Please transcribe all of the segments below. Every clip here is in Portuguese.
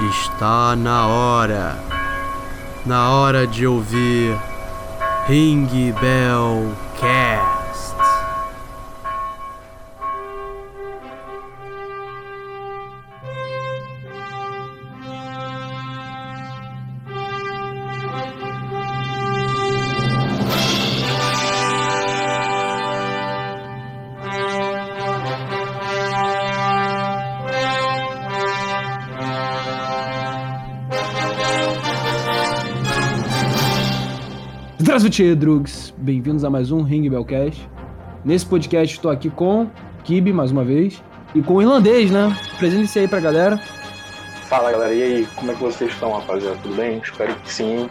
Está na hora. Na hora de ouvir Ring Bell Cast. Futier Drugs, bem-vindos a mais um Ring Bellcast. Nesse podcast estou aqui com Kibe, mais uma vez, e com o Irlandês, né? Presente-se aí pra galera. Fala galera, e aí, como é que vocês estão, rapaziada? Tudo bem? Espero que sim.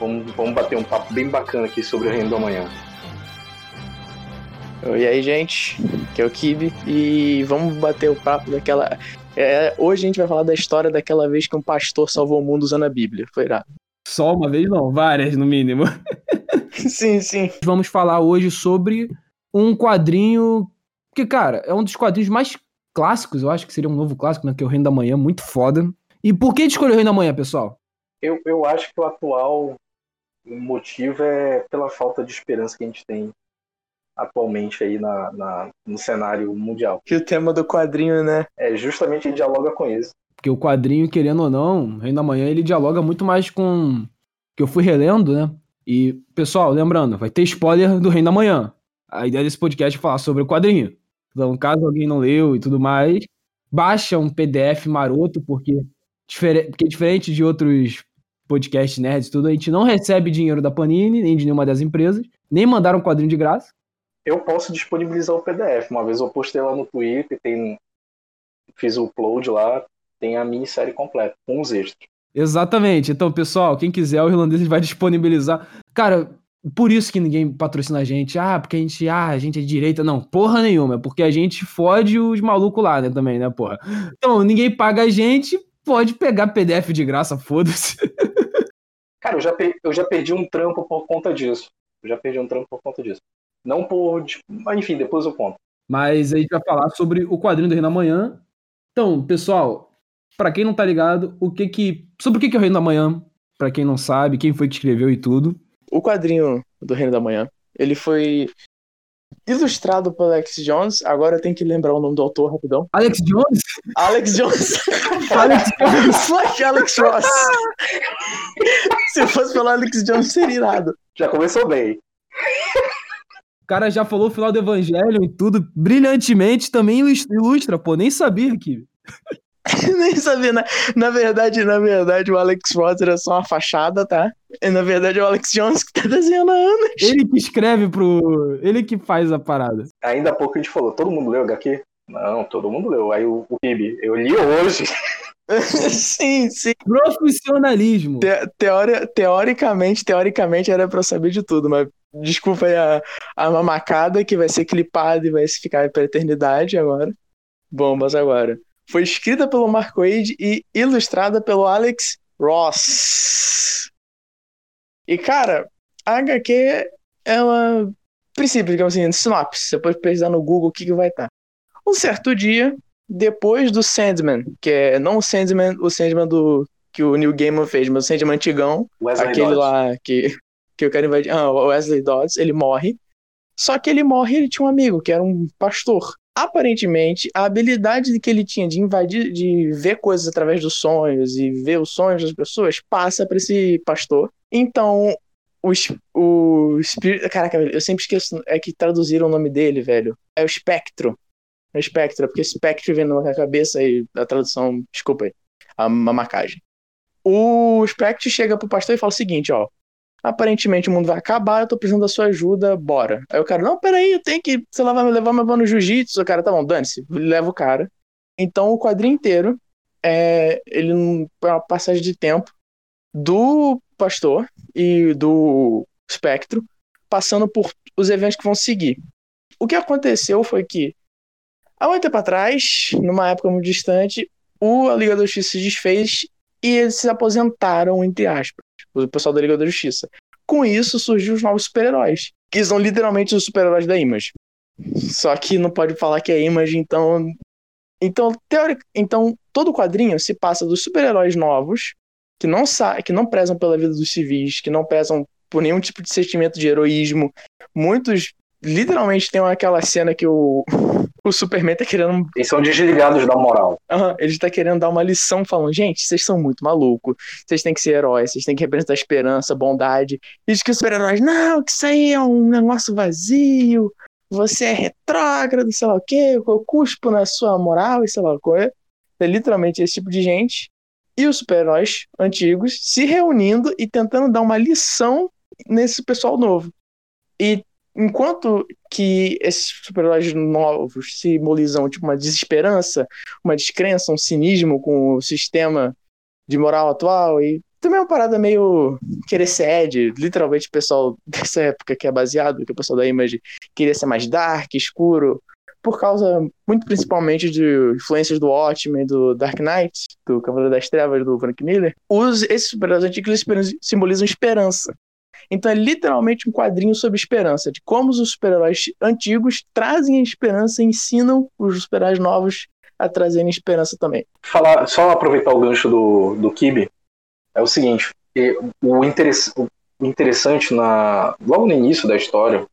Vamos, vamos bater um papo bem bacana aqui sobre o Reino do Amanhã. E aí, gente, que é o Kibe, e vamos bater o papo daquela. É, hoje a gente vai falar da história daquela vez que um pastor salvou o mundo usando a Bíblia. Foi irado. Só uma vez, não, várias no mínimo. sim, sim. Vamos falar hoje sobre um quadrinho que, cara, é um dos quadrinhos mais clássicos, eu acho que seria um novo clássico, né? Que é o Reino da Manhã, muito foda. E por que escolheu o Reino da Manhã, pessoal? Eu, eu acho que o atual motivo é pela falta de esperança que a gente tem atualmente aí na, na, no cenário mundial. Que o tema do quadrinho, né? É justamente ele dialoga com isso. Porque o quadrinho, querendo ou não, Reino da Manhã, ele dialoga muito mais com. que eu fui relendo, né? E, pessoal, lembrando, vai ter spoiler do Reino da Manhã. A ideia desse podcast é falar sobre o quadrinho. Então, caso alguém não leu e tudo mais, baixa um PDF maroto, porque, porque diferente de outros podcasts nerds e tudo, a gente não recebe dinheiro da Panini, nem de nenhuma das empresas, nem mandaram um quadrinho de graça. Eu posso disponibilizar o PDF. Uma vez eu postei lá no Twitter, tem... fiz o upload lá, tem a minissérie completa, com os extras. Exatamente. Então, pessoal, quem quiser, o irlandês vai disponibilizar. Cara, por isso que ninguém patrocina a gente. Ah, porque a gente, ah, a gente é de direita. Não, porra nenhuma. É porque a gente fode os malucos lá, né, também, né, porra. Então, ninguém paga a gente, pode pegar PDF de graça, foda-se. Cara, eu já, eu já perdi um trampo por conta disso. Eu já perdi um trampo por conta disso. Não por. Enfim, depois eu conto. Mas a gente vai falar sobre o quadrinho do Reino da Manhã. Então, pessoal, para quem não tá ligado, o que que sobre o que que é o Reino da Manhã? Para quem não sabe, quem foi que escreveu e tudo. O quadrinho do Reino da Manhã, ele foi ilustrado por Alex Jones. Agora eu tenho que lembrar o nome do autor rapidão. Alex Jones? Alex Jones. Alex Jones. Fuck Alex Ross. Se fosse pelo Alex Jones, seria irado. Já começou bem. O cara já falou o final do Evangelho e tudo brilhantemente, também ilustra, pô, nem sabia que. Nem sabia, na, na verdade, na verdade, o Alex Ross era só uma fachada, tá? E na verdade é o Alex Jones que tá desenhando há anos. Ele que escreve pro. Ele que faz a parada. Ainda há pouco a gente falou, todo mundo leu HQ? Não, todo mundo leu. Aí o, o Kibi, eu li hoje. sim, sim. Profissionalismo. Te, teori, teoricamente, teoricamente era pra saber de tudo, mas desculpa aí a, a mamacada que vai ser clipada e vai ficar pra eternidade agora. Bom, mas agora foi escrita pelo Mark Wade e ilustrada pelo Alex Ross. E, cara, a HQ, ela. Princípio, digamos assim, sinopse. Você pode pesquisar no Google o que, que vai estar. Um certo dia, depois do Sandman, que é não o Sandman, o Sandman do que o Neil Gaiman fez, mas o Sandman antigão, Wesley aquele Dodds. lá que, que eu quero invadir. Ah, o Wesley Dodds, ele morre. Só que ele morre ele tinha um amigo, que era um pastor aparentemente, a habilidade que ele tinha de invadir, de ver coisas através dos sonhos e ver os sonhos das pessoas, passa para esse pastor. Então, o, o espírito. Caraca, eu sempre esqueço. É que traduziram o nome dele, velho. É o espectro. É o espectro, porque espectro vem na cabeça e a tradução. Desculpa aí. A, marcagem. O espectro chega pro pastor e fala o seguinte, ó aparentemente o mundo vai acabar, eu tô precisando da sua ajuda, bora. Aí o cara, não, peraí, eu tenho que, sei lá, vai me levar meu no jiu-jitsu. O cara, tá bom, dane-se, leva o cara. Então o quadrinho inteiro é ele é uma passagem de tempo do pastor e do espectro passando por os eventos que vão seguir. O que aconteceu foi que há muito tempo atrás, numa época muito distante, o a Liga da Justiça se desfez e eles se aposentaram, entre aspas o pessoal da Liga da Justiça. Com isso surgiu os novos super-heróis, que são literalmente os super-heróis da Image. Só que não pode falar que é Image, então Então, teórico, então todo quadrinho se passa dos super-heróis novos, que não sa que não prezam pela vida dos civis, que não prezam por nenhum tipo de sentimento de heroísmo. Muitos literalmente tem aquela cena que o, o Superman tá querendo. Eles são desligados da moral. Uhum, ele tá querendo dar uma lição, falando: gente, vocês são muito malucos, vocês têm que ser heróis, vocês têm que representar esperança, bondade. E diz que os super-heróis, não, que isso aí é um negócio vazio, você é retrógrado, sei lá o quê, eu cuspo na sua moral e sei lá o quê. É literalmente esse tipo de gente. E os super-heróis antigos se reunindo e tentando dar uma lição nesse pessoal novo. E enquanto que esses super-heróis novos simbolizam tipo, uma desesperança, uma descrença, um cinismo com o sistema de moral atual e também é uma parada meio querer ser Ed, literalmente o pessoal dessa época que é baseado, que o pessoal da Image queria ser mais dark, escuro, por causa muito principalmente de influências do Watchmen, do Dark Knight, do Cavaleiro das Trevas, do Frank Miller, os, esses super-heróis antigos simbolizam esperança. Então é literalmente um quadrinho sobre esperança, de como os super-heróis antigos trazem a esperança e ensinam os super-heróis novos a trazerem esperança também. Falar, só aproveitar o gancho do, do Kibe, é o seguinte, o, interess, o interessante na, logo no início da história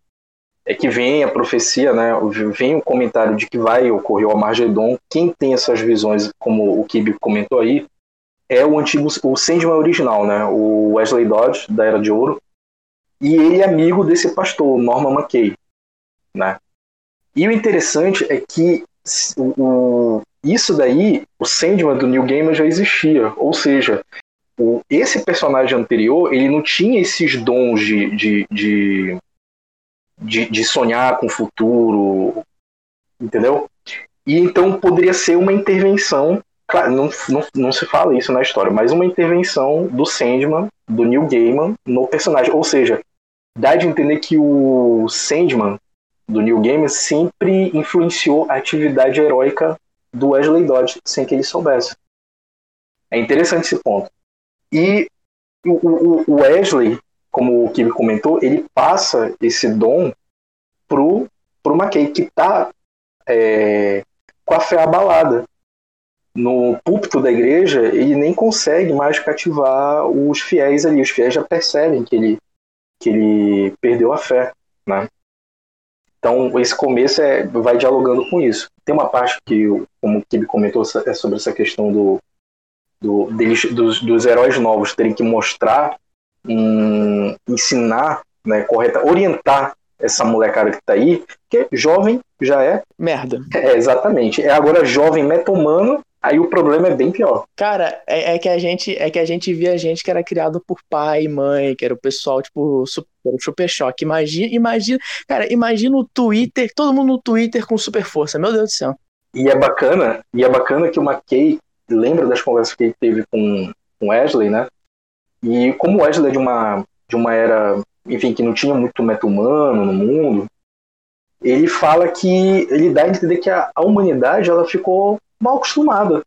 é que vem a profecia, né, vem o comentário de que vai ocorrer o Armagedon, quem tem essas visões, como o Kibe comentou aí, é o antigo, o Sandman original, né, o Wesley Dodge, da Era de Ouro, e ele é amigo desse pastor, Norman McKay, né? E o interessante é que o, isso daí, o Sandman do New Gaiman já existia, ou seja, o, esse personagem anterior, ele não tinha esses dons de, de, de, de, de sonhar com o futuro, entendeu? E então poderia ser uma intervenção não, não, não se fala isso na história, mas uma intervenção do Sandman, do Neil Gaiman, no personagem. Ou seja, dá de entender que o Sandman, do Neil Gaiman, sempre influenciou a atividade heróica do Wesley Dodge, sem que ele soubesse. É interessante esse ponto. E o, o Wesley, como o Kibi comentou, ele passa esse dom pro, pro McKay, que tá é, com a fé abalada no púlpito da igreja, ele nem consegue mais cativar os fiéis ali. Os fiéis já percebem que ele, que ele perdeu a fé, né? Então, esse começo é, vai dialogando com isso. Tem uma parte que, como o Kibi comentou, é sobre essa questão do, do deles, dos, dos heróis novos terem que mostrar, um, ensinar, né, correta, orientar essa molecada que tá aí, que é jovem já é. Merda. É, exatamente. É agora jovem metomano Aí o problema é bem pior. Cara, é, é, que a gente é que a gente via gente que era criado por pai e mãe, que era o pessoal, tipo, super, super choque. Imagina, imagina, cara, imagina o Twitter, todo mundo no Twitter com super força, meu Deus do céu. E é bacana, e é bacana que o McKay lembra das conversas que ele teve com, com Wesley, né? E como Wesley é de uma, de uma era, enfim, que não tinha muito meta humano no mundo, ele fala que ele dá a entender que a, a humanidade ela ficou mal acostumada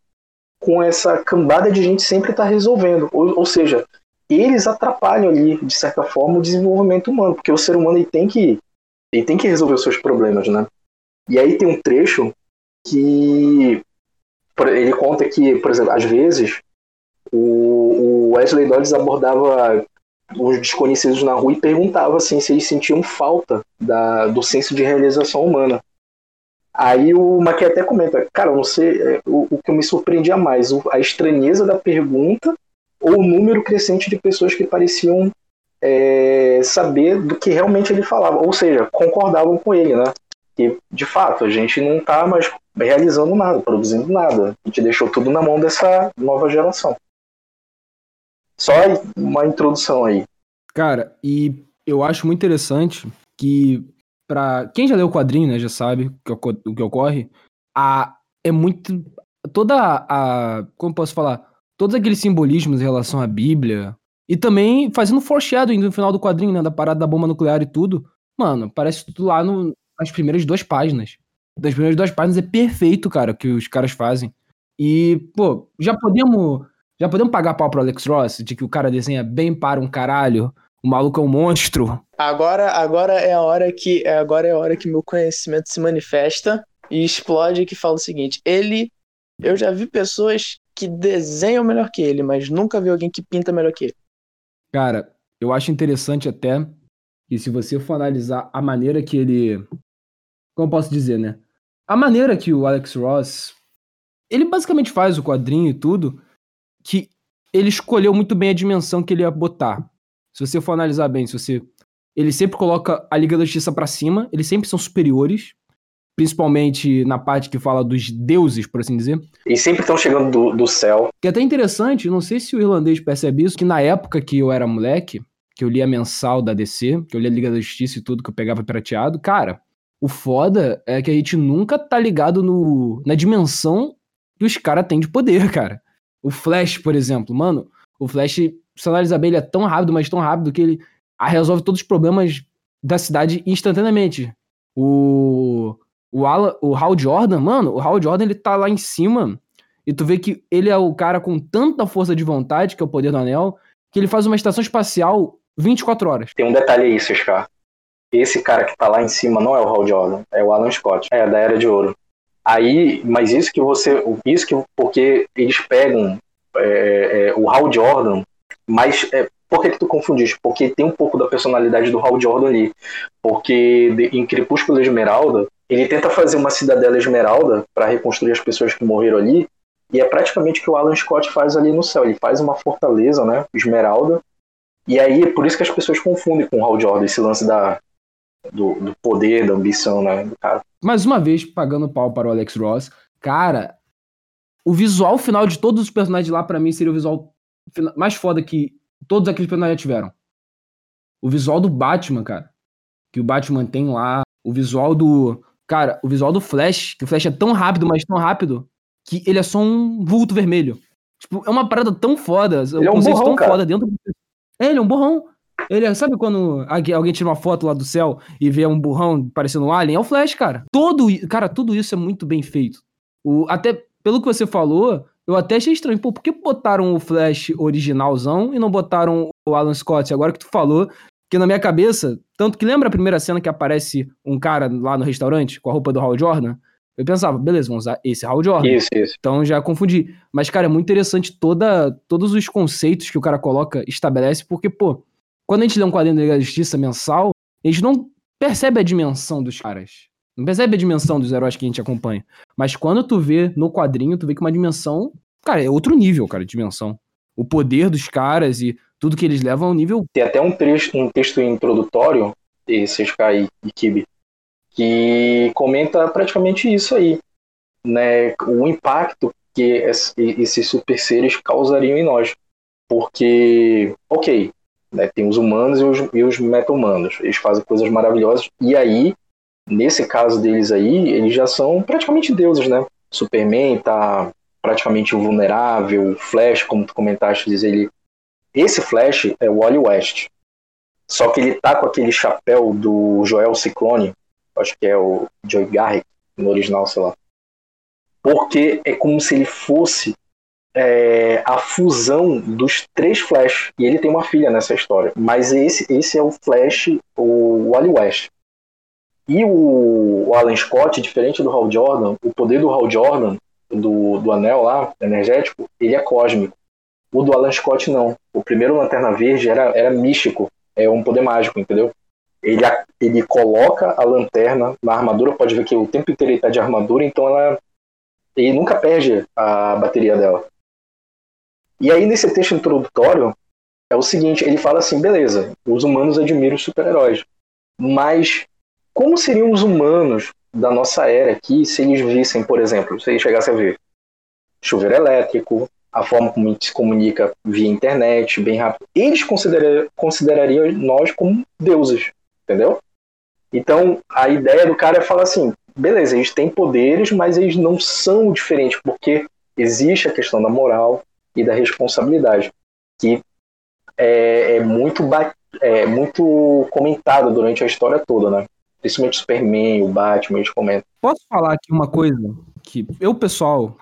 com essa cambada de gente sempre estar tá resolvendo. Ou, ou, seja, eles atrapalham ali, de certa forma, o desenvolvimento humano, porque o ser humano ele tem que, ele tem que resolver os seus problemas, né? E aí tem um trecho que ele conta que, por exemplo, às vezes o, Wesley Dodds abordava os desconhecidos na rua e perguntava assim, se eles sentiam falta da, do senso de realização humana. Aí o Maqui até comenta, cara, não sei, é, o, o que me surpreendia mais, a estranheza da pergunta ou o número crescente de pessoas que pareciam é, saber do que realmente ele falava, ou seja, concordavam com ele, né? Que de fato a gente não está mais realizando nada, produzindo nada, a gente deixou tudo na mão dessa nova geração. Só uma introdução aí. Cara, e eu acho muito interessante que para quem já leu o quadrinho, né, já sabe o que ocorre. A é muito toda a como posso falar, todos aqueles simbolismos em relação à Bíblia e também fazendo foreshadowing no final do quadrinho, né, da parada da bomba nuclear e tudo. Mano, parece tudo lá no, nas primeiras duas páginas. Das primeiras duas páginas é perfeito, cara, o que os caras fazem. E, pô, já podemos já podemos pagar pau pro Alex Ross de que o cara desenha bem para um caralho o maluco é um monstro. Agora, agora é a hora que agora é a hora que meu conhecimento se manifesta e explode que fala o seguinte: ele Eu já vi pessoas que desenham melhor que ele, mas nunca vi alguém que pinta melhor que ele. Cara, eu acho interessante até que se você for analisar a maneira que ele. Como posso dizer, né? A maneira que o Alex Ross. Ele basicamente faz o quadrinho e tudo, que ele escolheu muito bem a dimensão que ele ia botar. Se você for analisar bem, se você. Ele sempre coloca a Liga da Justiça pra cima, eles sempre são superiores, principalmente na parte que fala dos deuses, por assim dizer. E sempre estão chegando do, do céu. Que é até interessante, não sei se o irlandês percebe isso, que na época que eu era moleque, que eu lia mensal da DC, que eu lia Liga da Justiça e tudo, que eu pegava pirateado, cara, o foda é que a gente nunca tá ligado no, na dimensão que os caras têm de poder, cara. O Flash, por exemplo, mano, o Flash, bem, ele é tão rápido, mas tão rápido que ele resolve todos os problemas da cidade instantaneamente. O o, Alan, o Hal Jordan, mano, o Hal Jordan ele tá lá em cima e tu vê que ele é o cara com tanta força de vontade, que é o poder do anel, que ele faz uma estação espacial 24 horas. Tem um detalhe aí, Ciscar. Esse cara que tá lá em cima não é o Hal Jordan, é o Alan Scott, é da Era de Ouro. Aí, mas isso que você, isso que porque eles pegam é, é, o Hal Jordan, mas é, por que, que tu confundiste? Porque tem um pouco da personalidade do Hal Jordan ali. Porque de, em Crepúsculo Esmeralda, ele tenta fazer uma cidadela esmeralda para reconstruir as pessoas que morreram ali, e é praticamente o que o Alan Scott faz ali no céu. Ele faz uma fortaleza, né, esmeralda, e aí por isso que as pessoas confundem com o Hal Jordan esse lance da, do, do poder, da ambição, né, cara. Mais uma vez, pagando pau para o Alex Ross, cara, o visual final de todos os personagens lá, para mim, seria o visual mais foda que todos aqueles personagens já tiveram. O visual do Batman, cara, que o Batman tem lá, o visual do, Cara, o visual do Flash, que o Flash é tão rápido, mas tão rápido, que ele é só um vulto vermelho. Tipo, é uma parada tão foda, ele é um borrão, tão cara. foda dentro do... É, ele é um borrão. Ele é, sabe quando alguém tira uma foto lá do céu e vê um burrão parecendo um alien? É o Flash, cara. Todo, cara, tudo isso é muito bem feito. O, até pelo que você falou, eu até achei estranho. Pô, por que botaram o Flash originalzão e não botaram o Alan Scott? Agora que tu falou, que na minha cabeça, tanto que lembra a primeira cena que aparece um cara lá no restaurante com a roupa do Hal Jordan? Eu pensava, beleza, vamos usar esse Hal Jordan. Isso, isso. Então já confundi. Mas, cara, é muito interessante toda, todos os conceitos que o cara coloca, estabelece, porque, pô, quando a gente lê um quadrinho da Liga da Justiça mensal, a gente não percebe a dimensão dos caras. Não percebe a dimensão dos heróis que a gente acompanha. Mas quando tu vê no quadrinho, tu vê que uma dimensão. Cara, é outro nível, cara, de dimensão. O poder dos caras e tudo que eles levam ao nível. Tem até um texto, um texto introdutório, esse Sky e Kibi, que comenta praticamente isso aí. Né, o impacto que esses super seres causariam em nós. Porque, ok, né, tem os humanos e os, e os meta-humanos, eles fazem coisas maravilhosas, e aí, nesse caso deles aí, eles já são praticamente deuses, né? Superman tá praticamente invulnerável, Flash, como tu comentaste, diz ele esse Flash é o Wally West. Só que ele tá com aquele chapéu do Joel Ciclone, acho que é o Joey Garrick, no original, sei lá. Porque é como se ele fosse é, a fusão dos três Flash. E ele tem uma filha nessa história. Mas esse, esse é o Flash, o Wally West. E o, Alan Scott, diferente do Hal Jordan, o poder do Hal Jordan, do, do anel lá, energético, ele é cósmico. O do Alan Scott não. O primeiro Lanterna Verde era, era místico, é um poder mágico, entendeu? Ele, ele coloca a lanterna na armadura, pode ver que o tempo inteiro ele tá de armadura, então ela, ele nunca perde a bateria dela. E aí nesse texto introdutório é o seguinte, ele fala assim, beleza, os humanos admiram os super-heróis, mas como seriam os humanos da nossa era aqui se eles vissem, por exemplo, se eles chegassem a ver chuveiro elétrico, a forma como a gente se comunica via internet, bem rápido, eles considerar, considerariam nós como deuses, entendeu? Então, a ideia do cara é falar assim, beleza, eles têm poderes, mas eles não são diferentes, porque existe a questão da moral e da responsabilidade, que é, é muito, é muito comentado durante a história toda, né? Principalmente o Superman, o Batman, eles comentam. Posso falar aqui uma coisa que eu, pessoal,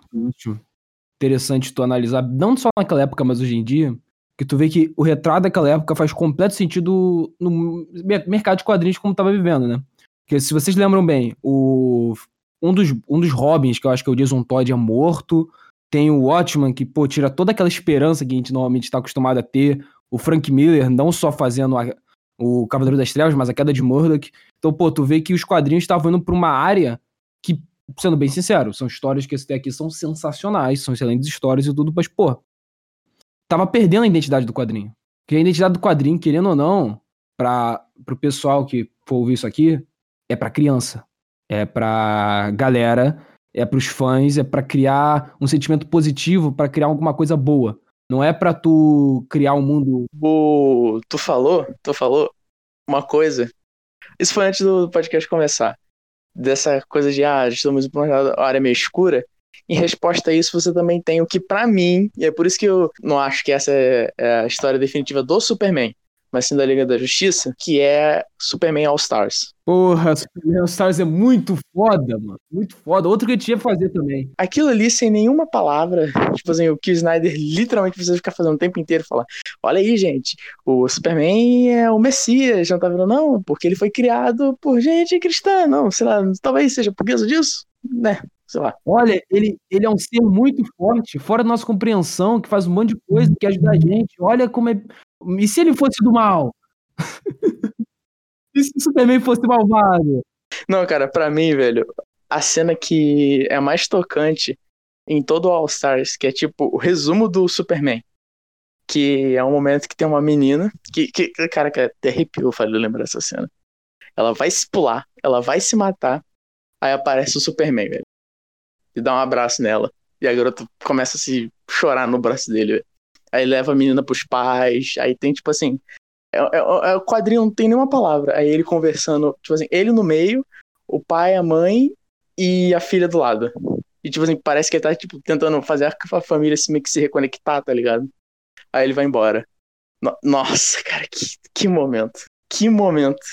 interessante tu analisar, não só naquela época, mas hoje em dia, que tu vê que o retrato daquela época faz completo sentido no mercado de quadrinhos como tava vivendo, né? Porque se vocês lembram bem, o, um dos, um dos Robins, que eu acho que é o Jason Todd, é morto. Tem o Watchman, que, pô, tira toda aquela esperança que a gente normalmente tá acostumado a ter. O Frank Miller, não só fazendo a, o Cavaleiro das Trevas, mas a queda de Murdoch. Então, pô, tu vê que os quadrinhos estavam indo pra uma área que, sendo bem sincero, são histórias que esse aqui são sensacionais, são excelentes histórias e tudo, mas, pô, tava perdendo a identidade do quadrinho. Porque a identidade do quadrinho, querendo ou não, para pro pessoal que for ouvir isso aqui, é para criança. É pra galera, é pros fãs, é para criar um sentimento positivo, para criar alguma coisa boa. Não é para tu criar um mundo. O... Tu falou, tu falou uma coisa. Isso foi antes do podcast começar. Dessa coisa de, ah, estamos em uma área meio escura. Em resposta a isso, você também tem o que, para mim, e é por isso que eu não acho que essa é a história definitiva do Superman, mas sim da Liga da Justiça, que é Superman All Stars. Porra, Superman All Stars é muito foda, mano. Muito foda. Outro que eu tinha que fazer também. Aquilo ali, sem nenhuma palavra, tipo assim, o que o Snyder literalmente precisa ficar fazendo o tempo inteiro falar: olha aí, gente, o Superman é o Messias, não tá vendo, não, porque ele foi criado por gente cristã, não, sei lá, talvez seja por causa disso, né? sei lá. Olha, ele, ele é um ser muito forte, fora da nossa compreensão, que faz um monte de coisa, que ajuda a gente. Olha como é. E se ele fosse do mal? e se o Superman fosse malvado? Não, cara, pra mim, velho, a cena que é mais tocante em todo o All Stars, que é tipo o resumo do Superman. Que é um momento que tem uma menina, que, que cara, que até arrepiou, falei lembrar dessa cena. Ela vai se pular, ela vai se matar, aí aparece o Superman, velho e dá um abraço nela. E a garota começa a se chorar no braço dele. Aí leva a menina pros pais. Aí tem, tipo assim. É, é, é, o quadrinho não tem nenhuma palavra. Aí ele conversando, tipo assim, ele no meio, o pai, a mãe e a filha do lado. E, tipo assim, parece que ele tá, tipo, tentando fazer a família se meio que se reconectar, tá ligado? Aí ele vai embora. No Nossa, cara, que, que momento. Que momento.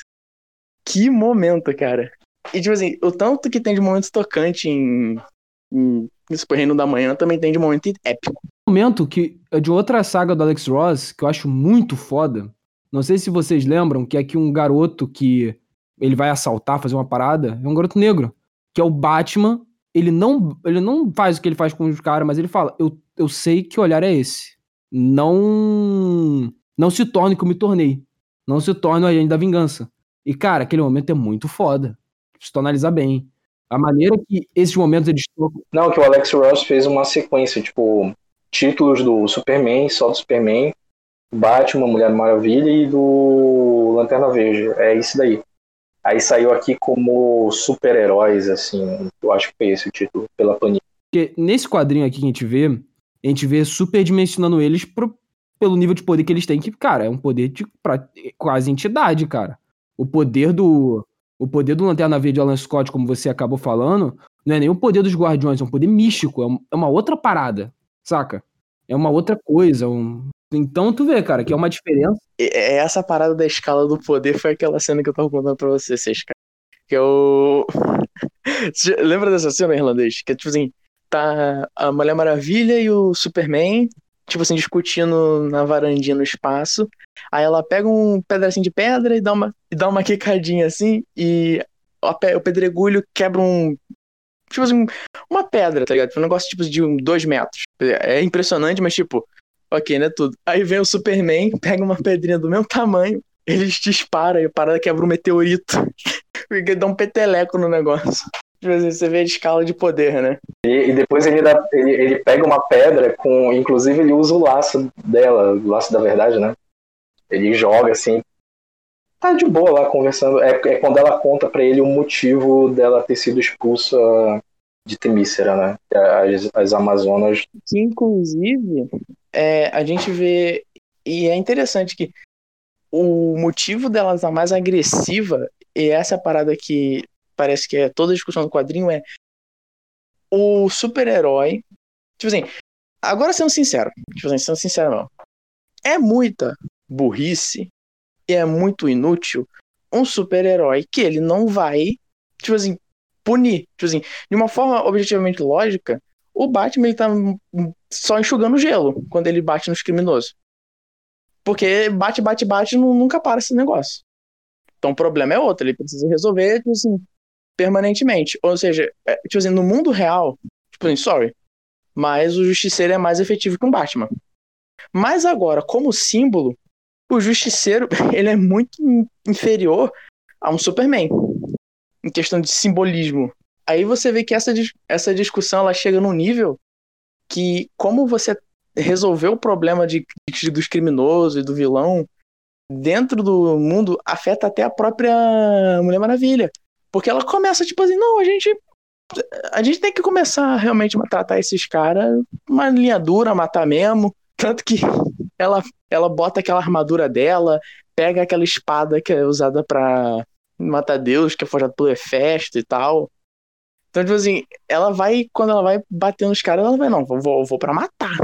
Que momento, cara. E, tipo assim, o tanto que tem de momento tocante em, em Reino da Manhã também tem de momento épico. Momento que é de outra saga do Alex Ross, que eu acho muito foda. Não sei se vocês lembram, que é que um garoto que ele vai assaltar, fazer uma parada, é um garoto negro, que é o Batman. Ele não, ele não faz o que ele faz com os caras, mas ele fala: eu, eu sei que olhar é esse. Não não se torne como me tornei. Não se torne o agente da vingança. E, cara, aquele momento é muito foda. Se tu analisar bem. A maneira que esses momentos eles. Não, que o Alex Ross fez uma sequência, tipo, títulos do Superman, só do Superman, Batman, Mulher Maravilha e do Lanterna Verde. É isso daí. Aí saiu aqui como super-heróis, assim. Eu acho que foi esse o título, pela Panini. Porque nesse quadrinho aqui que a gente vê, a gente vê superdimensionando eles pro, pelo nível de poder que eles têm, que, cara, é um poder de pra, quase entidade, cara. O poder do, o poder do Lanterna Verde Alan Scott, como você acabou falando, não é nem o poder dos Guardiões, é um poder místico, é, é uma outra parada, saca? É uma outra coisa. Um... Então tu vê, cara, que é uma diferença. É essa parada da escala do poder foi aquela cena que eu tava contando pra você, vocês, cara. Que eu. Lembra dessa cena, irlandês? Que é tipo assim, tá a Mulher Maravilha e o Superman tipo assim, discutindo na varandinha no espaço. Aí ela pega um pedacinho de pedra e dá uma, e dá uma quicadinha assim, e o pedregulho quebra um. Tipo assim, uma pedra, tá ligado? Um negócio tipo de dois metros. É impressionante, mas tipo, ok, né? Tudo. Aí vem o Superman, pega uma pedrinha do mesmo tamanho, ele dispara e a parada quebra um meteorito. Porque dá um peteleco no negócio. Tipo assim, você vê a escala de poder, né? E, e depois ele, dá, ele, ele, pega uma pedra com. Inclusive ele usa o laço dela, o laço da verdade, né? Ele joga assim. Tá de boa lá conversando. É, é quando ela conta para ele o motivo dela ter sido expulsa de Temícera, né? As, as Amazonas. Que inclusive é, a gente vê. E é interessante que o motivo dela estar mais agressiva, e essa parada que parece que é toda a discussão do quadrinho é o super-herói. Tipo assim, agora sendo sincero, tipo assim, sendo sincero não. É muita burrice e é muito inútil um super-herói que ele não vai, tipo assim, punir. Tipo assim, de uma forma objetivamente lógica, o Batman ele tá só enxugando gelo quando ele bate nos criminosos. Porque bate, bate, bate, nunca para esse negócio. Então o problema é outro, ele precisa resolver, tipo assim, permanentemente. Ou seja, é, tipo assim, no mundo real, tipo assim, sorry, mas o Justiceiro é mais efetivo que um Batman. Mas agora, como símbolo, o Justiceiro ele é muito inferior a um Superman em questão de simbolismo. Aí você vê que essa, essa discussão ela chega num nível que, como você resolveu o problema de, de, dos criminosos e do vilão dentro do mundo, afeta até a própria Mulher Maravilha. Porque ela começa, tipo assim, não, a gente. A gente tem que começar realmente a tratar esses caras uma linha dura, matar mesmo. Tanto que ela, ela bota aquela armadura dela, pega aquela espada que é usada pra matar Deus, que é forjada pelo Hefesto e tal. Então, tipo assim, ela vai, quando ela vai bater nos caras, ela vai, não, vou, vou pra matar.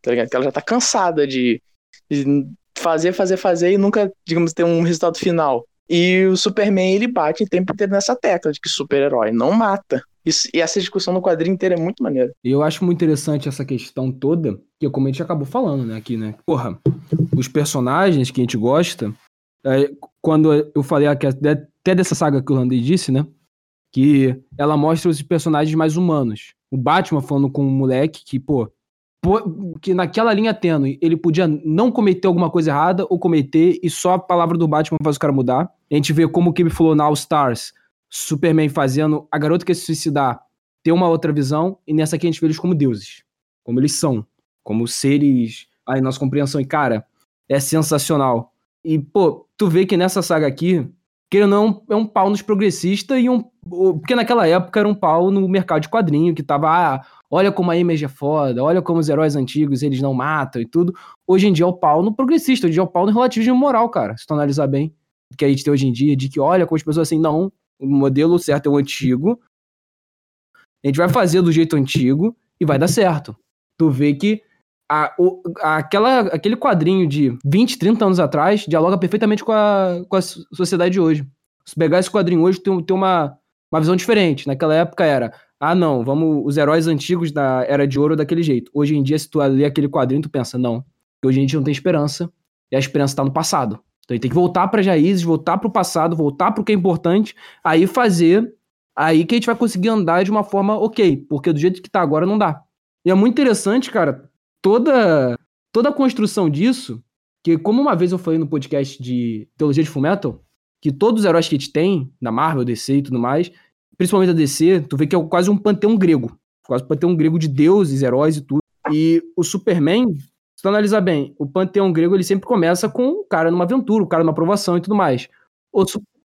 Tá ligado? Porque ela já tá cansada de, de fazer, fazer, fazer e nunca, digamos, ter um resultado final. E o Superman, ele bate o tempo inteiro nessa tecla de que super-herói não mata. Isso, e essa discussão no quadrinho inteiro é muito maneira. E eu acho muito interessante essa questão toda, que como a gente acabou falando, né, aqui, né? Porra, os personagens que a gente gosta, é, quando eu falei até dessa saga que o Landry disse, né? Que ela mostra os personagens mais humanos. O Batman falando com um moleque que, pô, que naquela linha tênue ele podia não cometer alguma coisa errada ou cometer e só a palavra do Batman faz o cara mudar. A gente vê como o Kim falou na All Stars, Superman fazendo a garota que se suicidar ter uma outra visão e nessa aqui a gente vê eles como deuses, como eles são, como seres aí nossa compreensão e cara, é sensacional. E pô, tu vê que nessa saga aqui, que não é um pau nos progressistas e um porque naquela época era um pau no mercado de quadrinho que tava ah, olha como a Image é foda, olha como os heróis antigos eles não matam e tudo. Hoje em dia é o pau no progressista, hoje em dia é o pau no relativismo moral, cara, se tu analisar bem. Que a gente tem hoje em dia, de que olha como as pessoas assim, não, o modelo certo é o antigo, a gente vai fazer do jeito antigo e vai dar certo. Tu vê que a, o, aquela, aquele quadrinho de 20, 30 anos atrás dialoga perfeitamente com a, com a sociedade de hoje. Se pegar esse quadrinho hoje, tem, tem uma, uma visão diferente. Naquela época era ah, não, vamos os heróis antigos da Era de Ouro daquele jeito. Hoje em dia, se tu lê aquele quadrinho, tu pensa, não, hoje a gente não tem esperança, e a esperança tá no passado. Então gente tem que voltar para raízes, voltar para o passado, voltar para o que é importante, aí fazer, aí que a gente vai conseguir andar de uma forma ok, porque do jeito que tá agora não dá. E é muito interessante, cara, toda toda a construção disso, que como uma vez eu falei no podcast de Teologia de Fullmetal, que todos os heróis que a gente tem, na Marvel, DC e tudo mais, principalmente a DC, tu vê que é quase um panteão grego. Quase um panteão grego de deuses, heróis e tudo. E o Superman, se tu analisar bem, o panteão grego ele sempre começa com o cara numa aventura, o cara numa aprovação e tudo mais.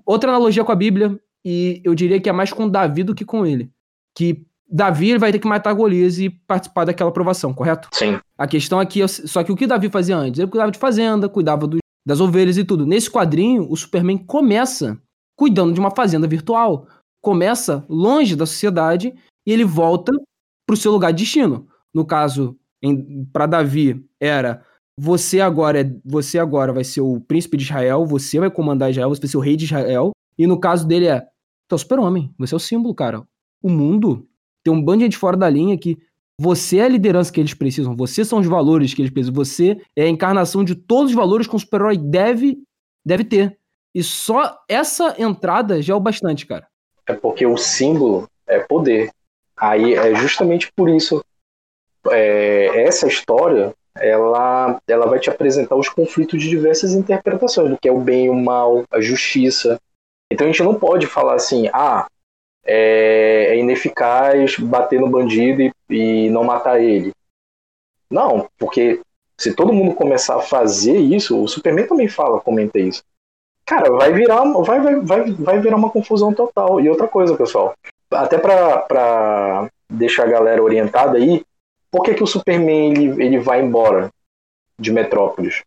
Outra analogia com a Bíblia, e eu diria que é mais com Davi do que com ele. Que Davi vai ter que matar Golias e participar daquela aprovação, correto? Sim. A questão aqui é só que o que Davi fazia antes? Ele cuidava de fazenda, cuidava do, das ovelhas e tudo. Nesse quadrinho, o Superman começa cuidando de uma fazenda virtual começa longe da sociedade e ele volta para o seu lugar de destino. No caso, para Davi, era você agora é, você agora vai ser o príncipe de Israel, você vai comandar Israel, você vai ser o rei de Israel. E no caso dele é, tu é o super-homem, você é o símbolo, cara. O mundo tem um bando de fora da linha que você é a liderança que eles precisam, você são os valores que eles precisam, você é a encarnação de todos os valores que um super-herói deve, deve ter. E só essa entrada já é o bastante, cara. É porque o símbolo é poder. Aí é justamente por isso é, essa história ela, ela vai te apresentar os conflitos de diversas interpretações do que é o bem e o mal, a justiça. Então a gente não pode falar assim, ah, é, é ineficaz bater no bandido e, e não matar ele. Não, porque se todo mundo começar a fazer isso, o Superman também fala, comenta isso. Cara, vai virar, vai, vai, vai, virar uma confusão total. E outra coisa, pessoal, até pra, pra deixar a galera orientada aí, por que, que o Superman ele, ele vai embora de Metrópolis?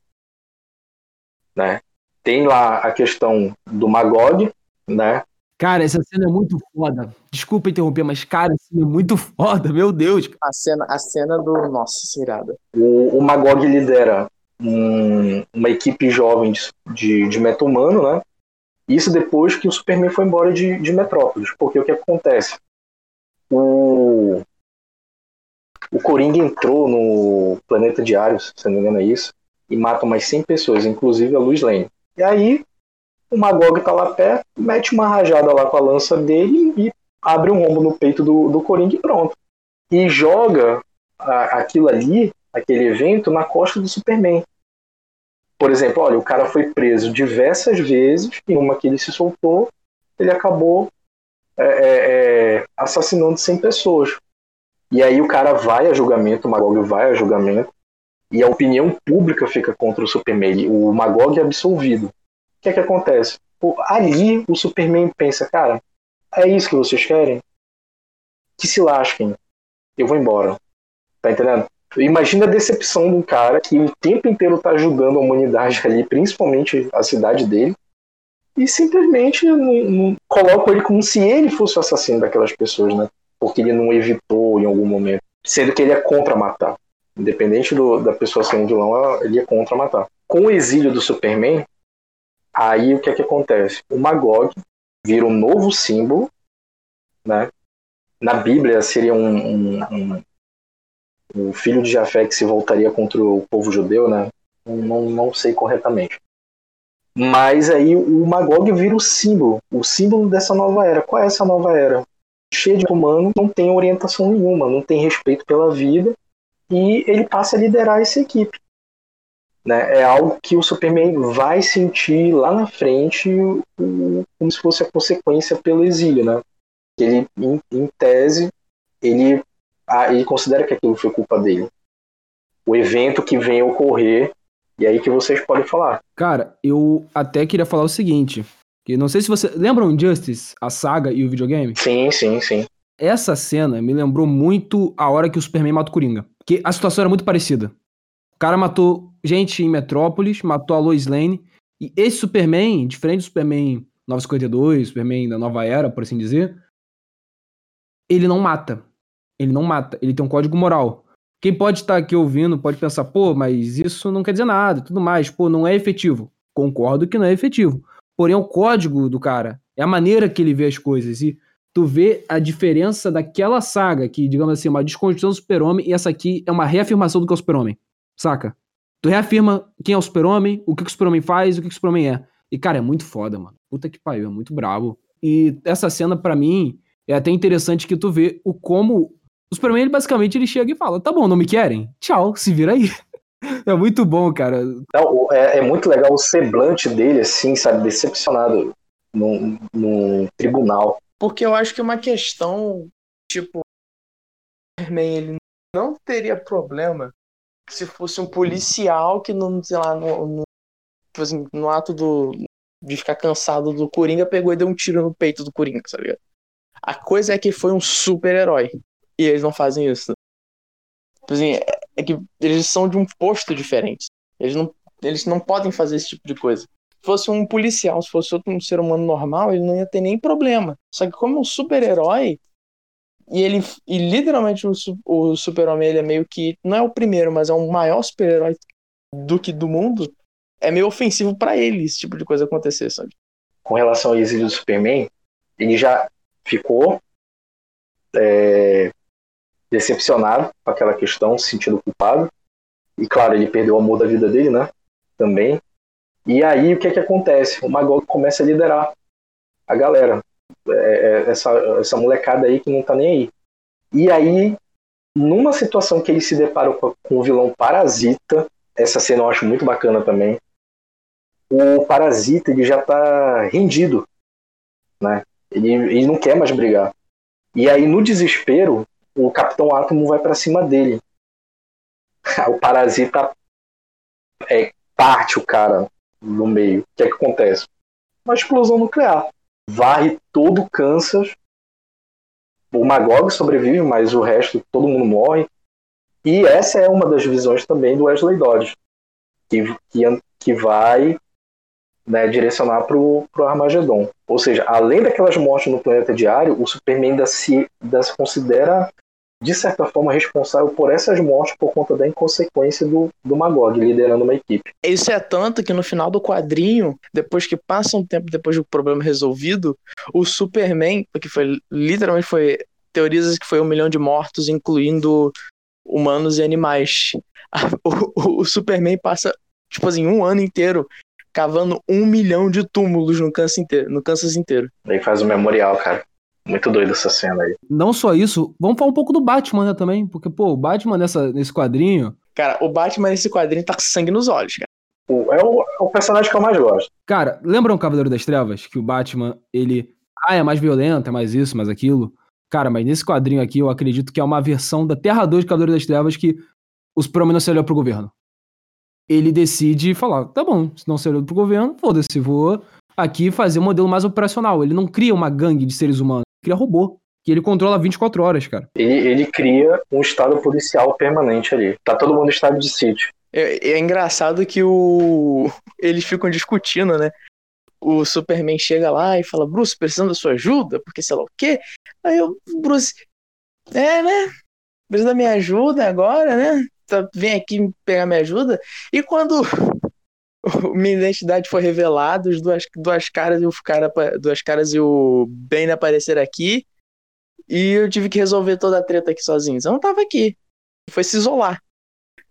Né? Tem lá a questão do Magog, né? Cara, essa cena é muito foda. Desculpa interromper, mas, cara, essa cena é muito foda, meu Deus. A cena, a cena do. Nossa, irada. O, o Magog lidera um, uma equipe jovem de, de, de meta-humano, né? Isso depois que o Superman foi embora de, de Metrópolis. Porque o que acontece? O, o Coringa entrou no planeta Diário, se não me engano é isso, e mata mais 100 pessoas, inclusive a Luz Lane. E aí o Magog tá lá perto, mete uma rajada lá com a lança dele e abre um rombo no peito do, do Coringa e pronto. E joga a, aquilo ali, aquele evento, na costa do Superman. Por exemplo, olha, o cara foi preso diversas vezes, e uma que ele se soltou, ele acabou é, é, é assassinando 100 pessoas. E aí o cara vai a julgamento, o Magog vai a julgamento, e a opinião pública fica contra o Superman. O Magog é absolvido. Que é que acontece? Ali o Superman pensa, cara, é isso que vocês querem? Que se lasquem. Eu vou embora. Tá entendendo? Imagina a decepção de um cara que o tempo inteiro tá ajudando a humanidade ali, principalmente a cidade dele, e simplesmente não, colocam ele como se ele fosse o assassino daquelas pessoas, né? Porque ele não evitou em algum momento. Sendo que ele é contra matar. Independente do, da pessoa ser um vilão, ele é contra matar. Com o exílio do Superman, aí o que é que acontece? O Magog vira um novo símbolo, né? Na Bíblia seria um, um, um, um filho de Jafé que se voltaria contra o povo judeu, né? Não, não sei corretamente. Mas aí o Magog vira o símbolo, o símbolo dessa nova era. Qual é essa nova era? Cheio de humano, não tem orientação nenhuma, não tem respeito pela vida e ele passa a liderar essa equipe. Né? É algo que o Superman vai sentir lá na frente como se fosse a consequência pelo exílio. Né? Ele, em, em tese, ele, ele considera que aquilo foi culpa dele. O evento que vem ocorrer, e aí que vocês podem falar. Cara, eu até queria falar o seguinte. Que não sei se você. Lembram Justice, a saga e o videogame? Sim, sim, sim. Essa cena me lembrou muito a hora que o Superman mata o Coringa. Que a situação era muito parecida. O cara matou gente em Metrópolis, matou a Lois Lane. E esse Superman, diferente do Superman 952, Superman da Nova Era, por assim dizer, ele não mata. Ele não mata. Ele tem um código moral. Quem pode estar aqui ouvindo pode pensar, pô, mas isso não quer dizer nada, tudo mais. Pô, não é efetivo. Concordo que não é efetivo. Porém, é o código do cara. É a maneira que ele vê as coisas. E tu vê a diferença daquela saga, que, digamos assim, é uma desconstrução do super-homem, e essa aqui é uma reafirmação do que é o super-homem. Saca? Tu reafirma quem é o super-homem, o que, que o super-homem faz, o que, que o super-homem é. E, cara, é muito foda, mano. Puta que pariu, é muito brabo. E essa cena, para mim, é até interessante que tu vê o como. O Superman, ele, basicamente, ele chega e fala: tá bom, não me querem? Tchau, se vira aí. é muito bom, cara. Não, é, é, muito legal o semblante dele, assim, sabe, decepcionado no, no tribunal. Porque eu acho que uma questão, tipo, o Superman, ele não teria problema se fosse um policial que não, sei lá, no, no, tipo assim, no ato do, de ficar cansado do Coringa, pegou e deu um tiro no peito do Coringa, tá ligado? A coisa é que foi um super-herói. E eles não fazem isso. Tipo assim, é, é que eles são de um posto diferente. Eles não, eles não podem fazer esse tipo de coisa fosse um policial, se fosse outro um ser humano normal, ele não ia ter nem problema. Só que como é um super-herói, e ele e literalmente o, o super-homem ele é meio que não é o primeiro, mas é o maior super-herói do que do mundo, é meio ofensivo para ele esse tipo de coisa acontecer, sabe? Com relação ao exílio do Superman, ele já ficou é, decepcionado com aquela questão, se sentindo culpado. E claro, ele perdeu o amor da vida dele, né? Também. E aí o que é que acontece? O Magog começa a liderar a galera, é, é, essa, essa molecada aí que não tá nem aí. E aí, numa situação que ele se depara com, com o vilão Parasita, essa cena eu acho muito bacana também. O Parasita ele já tá rendido, né? Ele, ele não quer mais brigar. E aí, no desespero, o Capitão Átomo vai para cima dele. o Parasita é, parte o cara no meio. O que é que acontece? Uma explosão nuclear. Varre todo o Kansas. O Magog sobrevive, mas o resto, todo mundo morre. E essa é uma das visões também do Wesley Dodge, que, que, que vai né, direcionar para o Armagedon. Ou seja, além daquelas mortes no planeta diário, o Superman ainda se, ainda se considera de certa forma, responsável por essas mortes por conta da inconsequência do, do Magog liderando uma equipe. Isso é tanto que no final do quadrinho, depois que passa um tempo depois do problema resolvido, o Superman, que foi literalmente foi teorias que foi um milhão de mortos, incluindo humanos e animais. O, o, o Superman passa, tipo assim, um ano inteiro cavando um milhão de túmulos no Kansas inteiro. No Kansas inteiro. Aí faz o memorial, cara. Muito doido essa cena aí. Não só isso, vamos falar um pouco do Batman né, também, porque, pô, o Batman nessa, nesse quadrinho. Cara, o Batman nesse quadrinho tá com sangue nos olhos, cara. O- É o, é o personagem que eu mais gosto. Cara, lembram o Cavaleiro das Trevas? Que o Batman, ele. Ah, é mais violento, é mais isso, mais aquilo. Cara, mas nesse quadrinho aqui, eu acredito que é uma versão da Terra 2 de Cavaleiro das Trevas que o Superman não se olhou pro governo. Ele decide falar: tá bom, se não se olhou pro governo, foda-se, vou aqui fazer um modelo mais operacional. Ele não cria uma gangue de seres humanos, cria robô. Que ele controla 24 horas, cara. Ele, ele cria um estado policial permanente ali. Tá todo mundo em estado de sítio. É, é engraçado que o. Eles ficam discutindo, né? O Superman chega lá e fala, Bruce, precisando da sua ajuda, porque sei lá o quê. Aí o Bruce. É, né? Precisa da minha ajuda agora, né? Tá- Vem aqui pegar minha ajuda. E quando minha identidade foi revelada, os duas, duas caras e o cara, duas caras e o Bane apareceram aqui. E eu tive que resolver toda a treta aqui sozinho. Eu não tava aqui. Foi se isolar.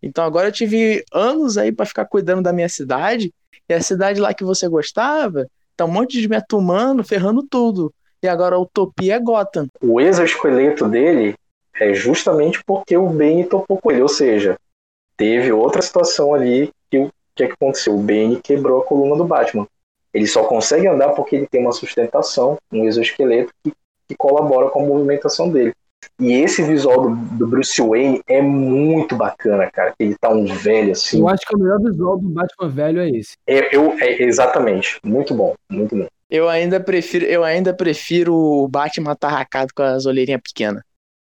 Então agora eu tive anos aí pra ficar cuidando da minha cidade. E a cidade lá que você gostava, tá um monte de metumano ferrando tudo. E agora a utopia é Gotham. O exoesqueleto dele é justamente porque o Bane topou com ele. Ou seja, teve outra situação ali que o que, é que aconteceu? O Bane quebrou a coluna do Batman. Ele só consegue andar porque ele tem uma sustentação, um exoesqueleto que, que colabora com a movimentação dele. E esse visual do, do Bruce Wayne é muito bacana, cara. Ele tá um velho assim. Eu acho que o melhor visual do Batman velho é esse. É, eu, é, exatamente. Muito bom, muito bom. Eu ainda prefiro, eu ainda prefiro o Batman atarracado com as olheirinhas pequenas.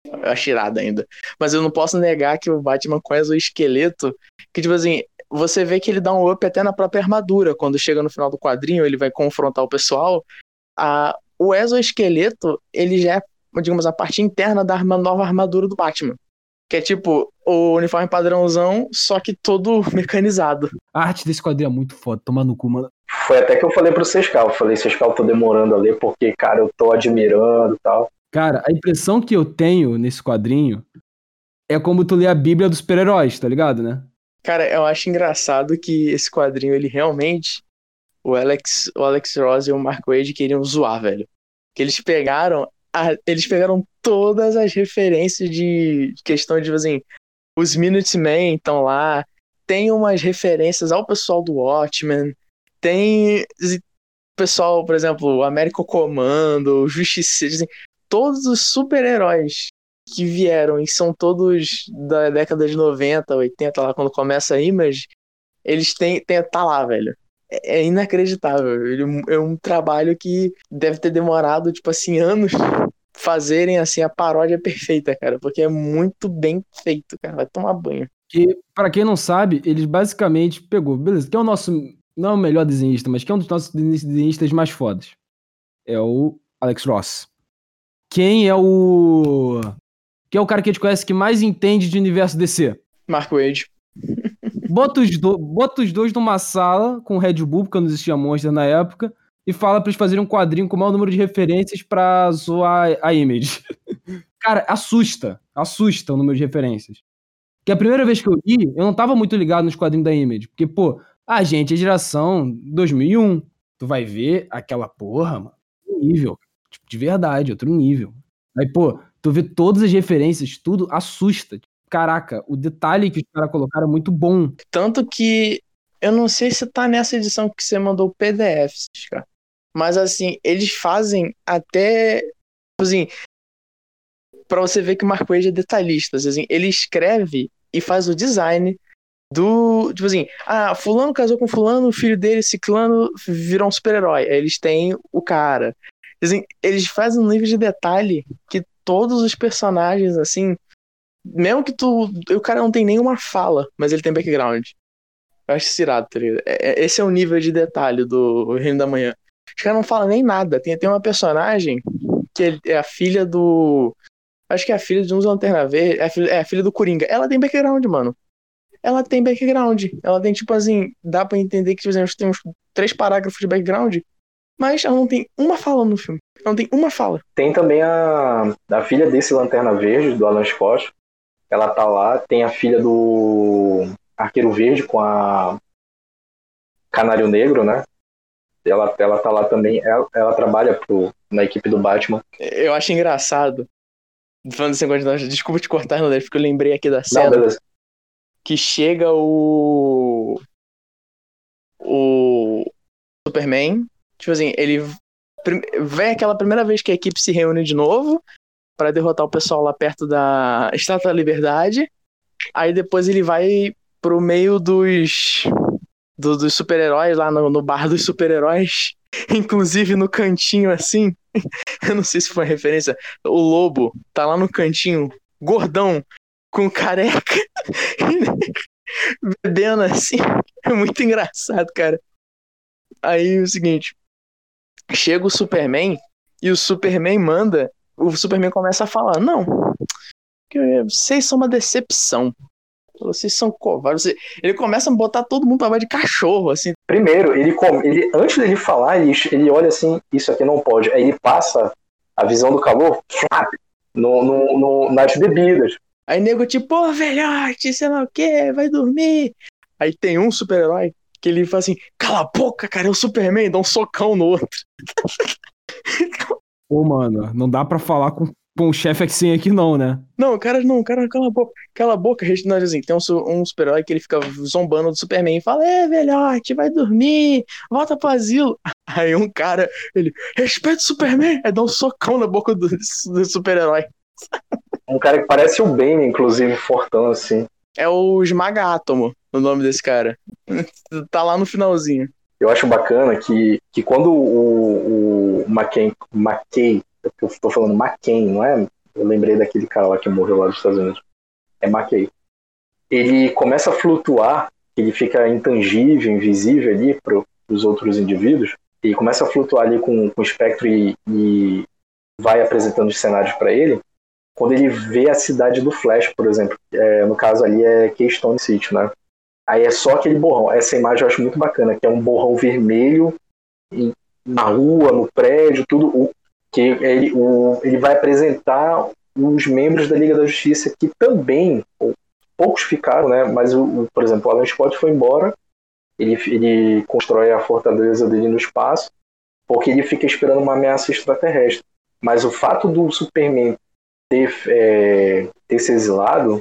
Eu acho irado ainda. Mas eu não posso negar que o Batman com exoesqueleto, que tipo assim, você vê que ele dá um up até na própria armadura. Quando chega no final do quadrinho, ele vai confrontar o pessoal. A, o exoesqueleto, ele já é, digamos, a parte interna da arma- nova armadura do Batman. Que é tipo o uniforme padrãozão, só que todo mecanizado. A arte desse quadrinho é muito foda, toma no cu, mano. Foi até que eu falei pro Sescal. Eu falei, Sescal, tô demorando a ler porque, cara, eu tô admirando e tal. Cara, a impressão que eu tenho nesse quadrinho é como tu lê a Bíblia dos super-heróis, tá ligado, né? Cara, eu acho engraçado que esse quadrinho, ele realmente. O Alex, o Alex Ross e o Mark Wade queriam zoar, velho. Que eles pegaram. a- eles pegaram todas as referências de questão de, tipo assim. Os Minutemen estão lá. Tem umas referências ao pessoal do Watchmen. Tem. Pessoal, por exemplo, o Américo Comando, o Justiceiro. assim, todos os super-heróis que vieram e são todos da década de 90, 80, lá quando começa a Image, eles têm, têm tá lá, velho. É, é inacreditável. Ele- é um trabalho que deve ter demorado, tipo assim, anos fazerem assim a paródia perfeita, cara, porque é muito bem feito, cara. Vai tomar banho. Que, pra quem não sabe, eles basicamente pegou, beleza, quem é o nosso, não é o melhor desenhista, mas quem é um dos nossos desenhistas mais fodas? É o Alex Ross. Quem é o... Quem é o cara que a gente conhece que mais entende de universo DC? Mark Wade. Bota os, do- bota os dois numa sala com o Red Bull, porque não existia Monster na época, e fala pra eles fazerem um quadrinho com o maior número de referências pra zoar a Image. Cara, assusta. Assusta o número de referências. Que a primeira vez que eu li, eu não tava muito ligado nos quadrinhos da Image. Porque, pô, a gente é geração 2001. Tu vai ver aquela porra, mano. Nível. Tipo, de verdade, outro nível. Aí, pô, tu vê todas as referências, tudo assusta. Caraca, o detalhe que os caras colocaram é muito bom. Tanto que eu não sei se tá nessa edição que você mandou o PDF, cara. Mas assim, eles fazem até. tipo Assim, pra você ver que o Mark Wade é detalhista. Assim, ele escreve e faz o design do. Tipo assim, ah, fulano casou com fulano, o filho dele, ciclano, virou um super-herói. Eles têm o cara. Assim, eles fazem um nível de detalhe que todos os personagens, assim, mesmo que tu. O cara não tem nenhuma fala, mas ele tem background. Eu acho isso irado, tá ligado? É- é- Esse é o nível de detalhe do Reino da Manhã. Os caras não falam nem nada. Tem, tem uma personagem que é a filha do. Acho que é a filha de dos Lanterna Verde. É a filha, é a filha do Coringa. Ela tem background, mano. Ela tem background. Ela tem, tipo assim, dá pra entender que, tipo assim, tem uns três parágrafos de background. Mas ela não tem uma fala no filme. Ela não tem uma fala. Tem também a, a filha desse Lanterna Verde, do Alan Scott. Ela tá lá. Tem a filha do Arqueiro Verde com a. Canário Negro, né? Ela, ela tá lá também, ela, ela trabalha pro, na equipe do Batman. Eu acho engraçado. Falando de- Desculpa te cortar, André, porque eu lembrei aqui da Não, cena beleza. que chega o. O. Superman. Tipo assim, ele. Vem aquela primeira vez que a equipe se reúne de novo pra derrotar o pessoal lá perto da Estátua da Liberdade. Aí depois ele vai pro meio dos. do- dos super-heróis lá no, no bar dos super-heróis. Inclusive no cantinho assim. Eu não sei se foi referência. O lobo tá lá no cantinho, gordão, com careca, bebendo assim. É muito engraçado, cara. Aí é o seguinte: chega o Superman e o Superman manda. O Superman começa a falar: Não, vocês são uma decepção. Vocês são covardes. Ele começa a botar todo mundo pra baixo de cachorro, assim. Primeiro, ele, ele antes dele falar, ele, ele olha assim, isso aqui não pode. Aí ele passa a visão do calor no, no, no- nas bebidas. Aí nego tipo, pô, velhote, sei lá o que, vai dormir. Aí tem um super-herói que ele fala assim, cala a boca, cara, é o Superman, dá um socão no outro. Pô, mano, não dá pra falar com, com o chefe assim aqui não, né? Não, o cara, não, o cara, cala a boca, cala a boca, gente, não, assim, tem um, um super-herói que ele fica zombando do Superman e fala, é, velhote, vai dormir, volta pro asilo. Aí um cara, ele, respeita o Superman, aí dá um socão na boca do, do super-herói. Um cara que parece o Bane, inclusive, fortão, assim. É o Esmaga Átomo, o nome desse cara. tá lá no finalzinho. Eu acho bacana que, que quando o, o McKay, McKay, eu tô falando McKay, não é? Eu lembrei daquele cara lá que morreu lá dos Estados Unidos. É McKay. Ele começa a flutuar, ele fica intangível, invisível ali para os outros indivíduos, e começa a flutuar ali com, com o espectro e, e vai apresentando os cenários para ele. Quando ele vê a cidade do Flash, por exemplo, é, no caso ali é Keystone City, né? Aí é só aquele borrão. Essa imagem eu acho muito bacana, que é um borrão vermelho na rua, no prédio, tudo. O, que ele, o, ele vai apresentar os membros da Liga da Justiça que também, ou, poucos ficaram, né? Mas, o, o- por exemplo, o Alan Scott foi embora, ele, ele constrói a fortaleza dele no espaço, porque ele fica esperando uma ameaça extraterrestre. Mas o fato do Superman ter, é, ter se exilado,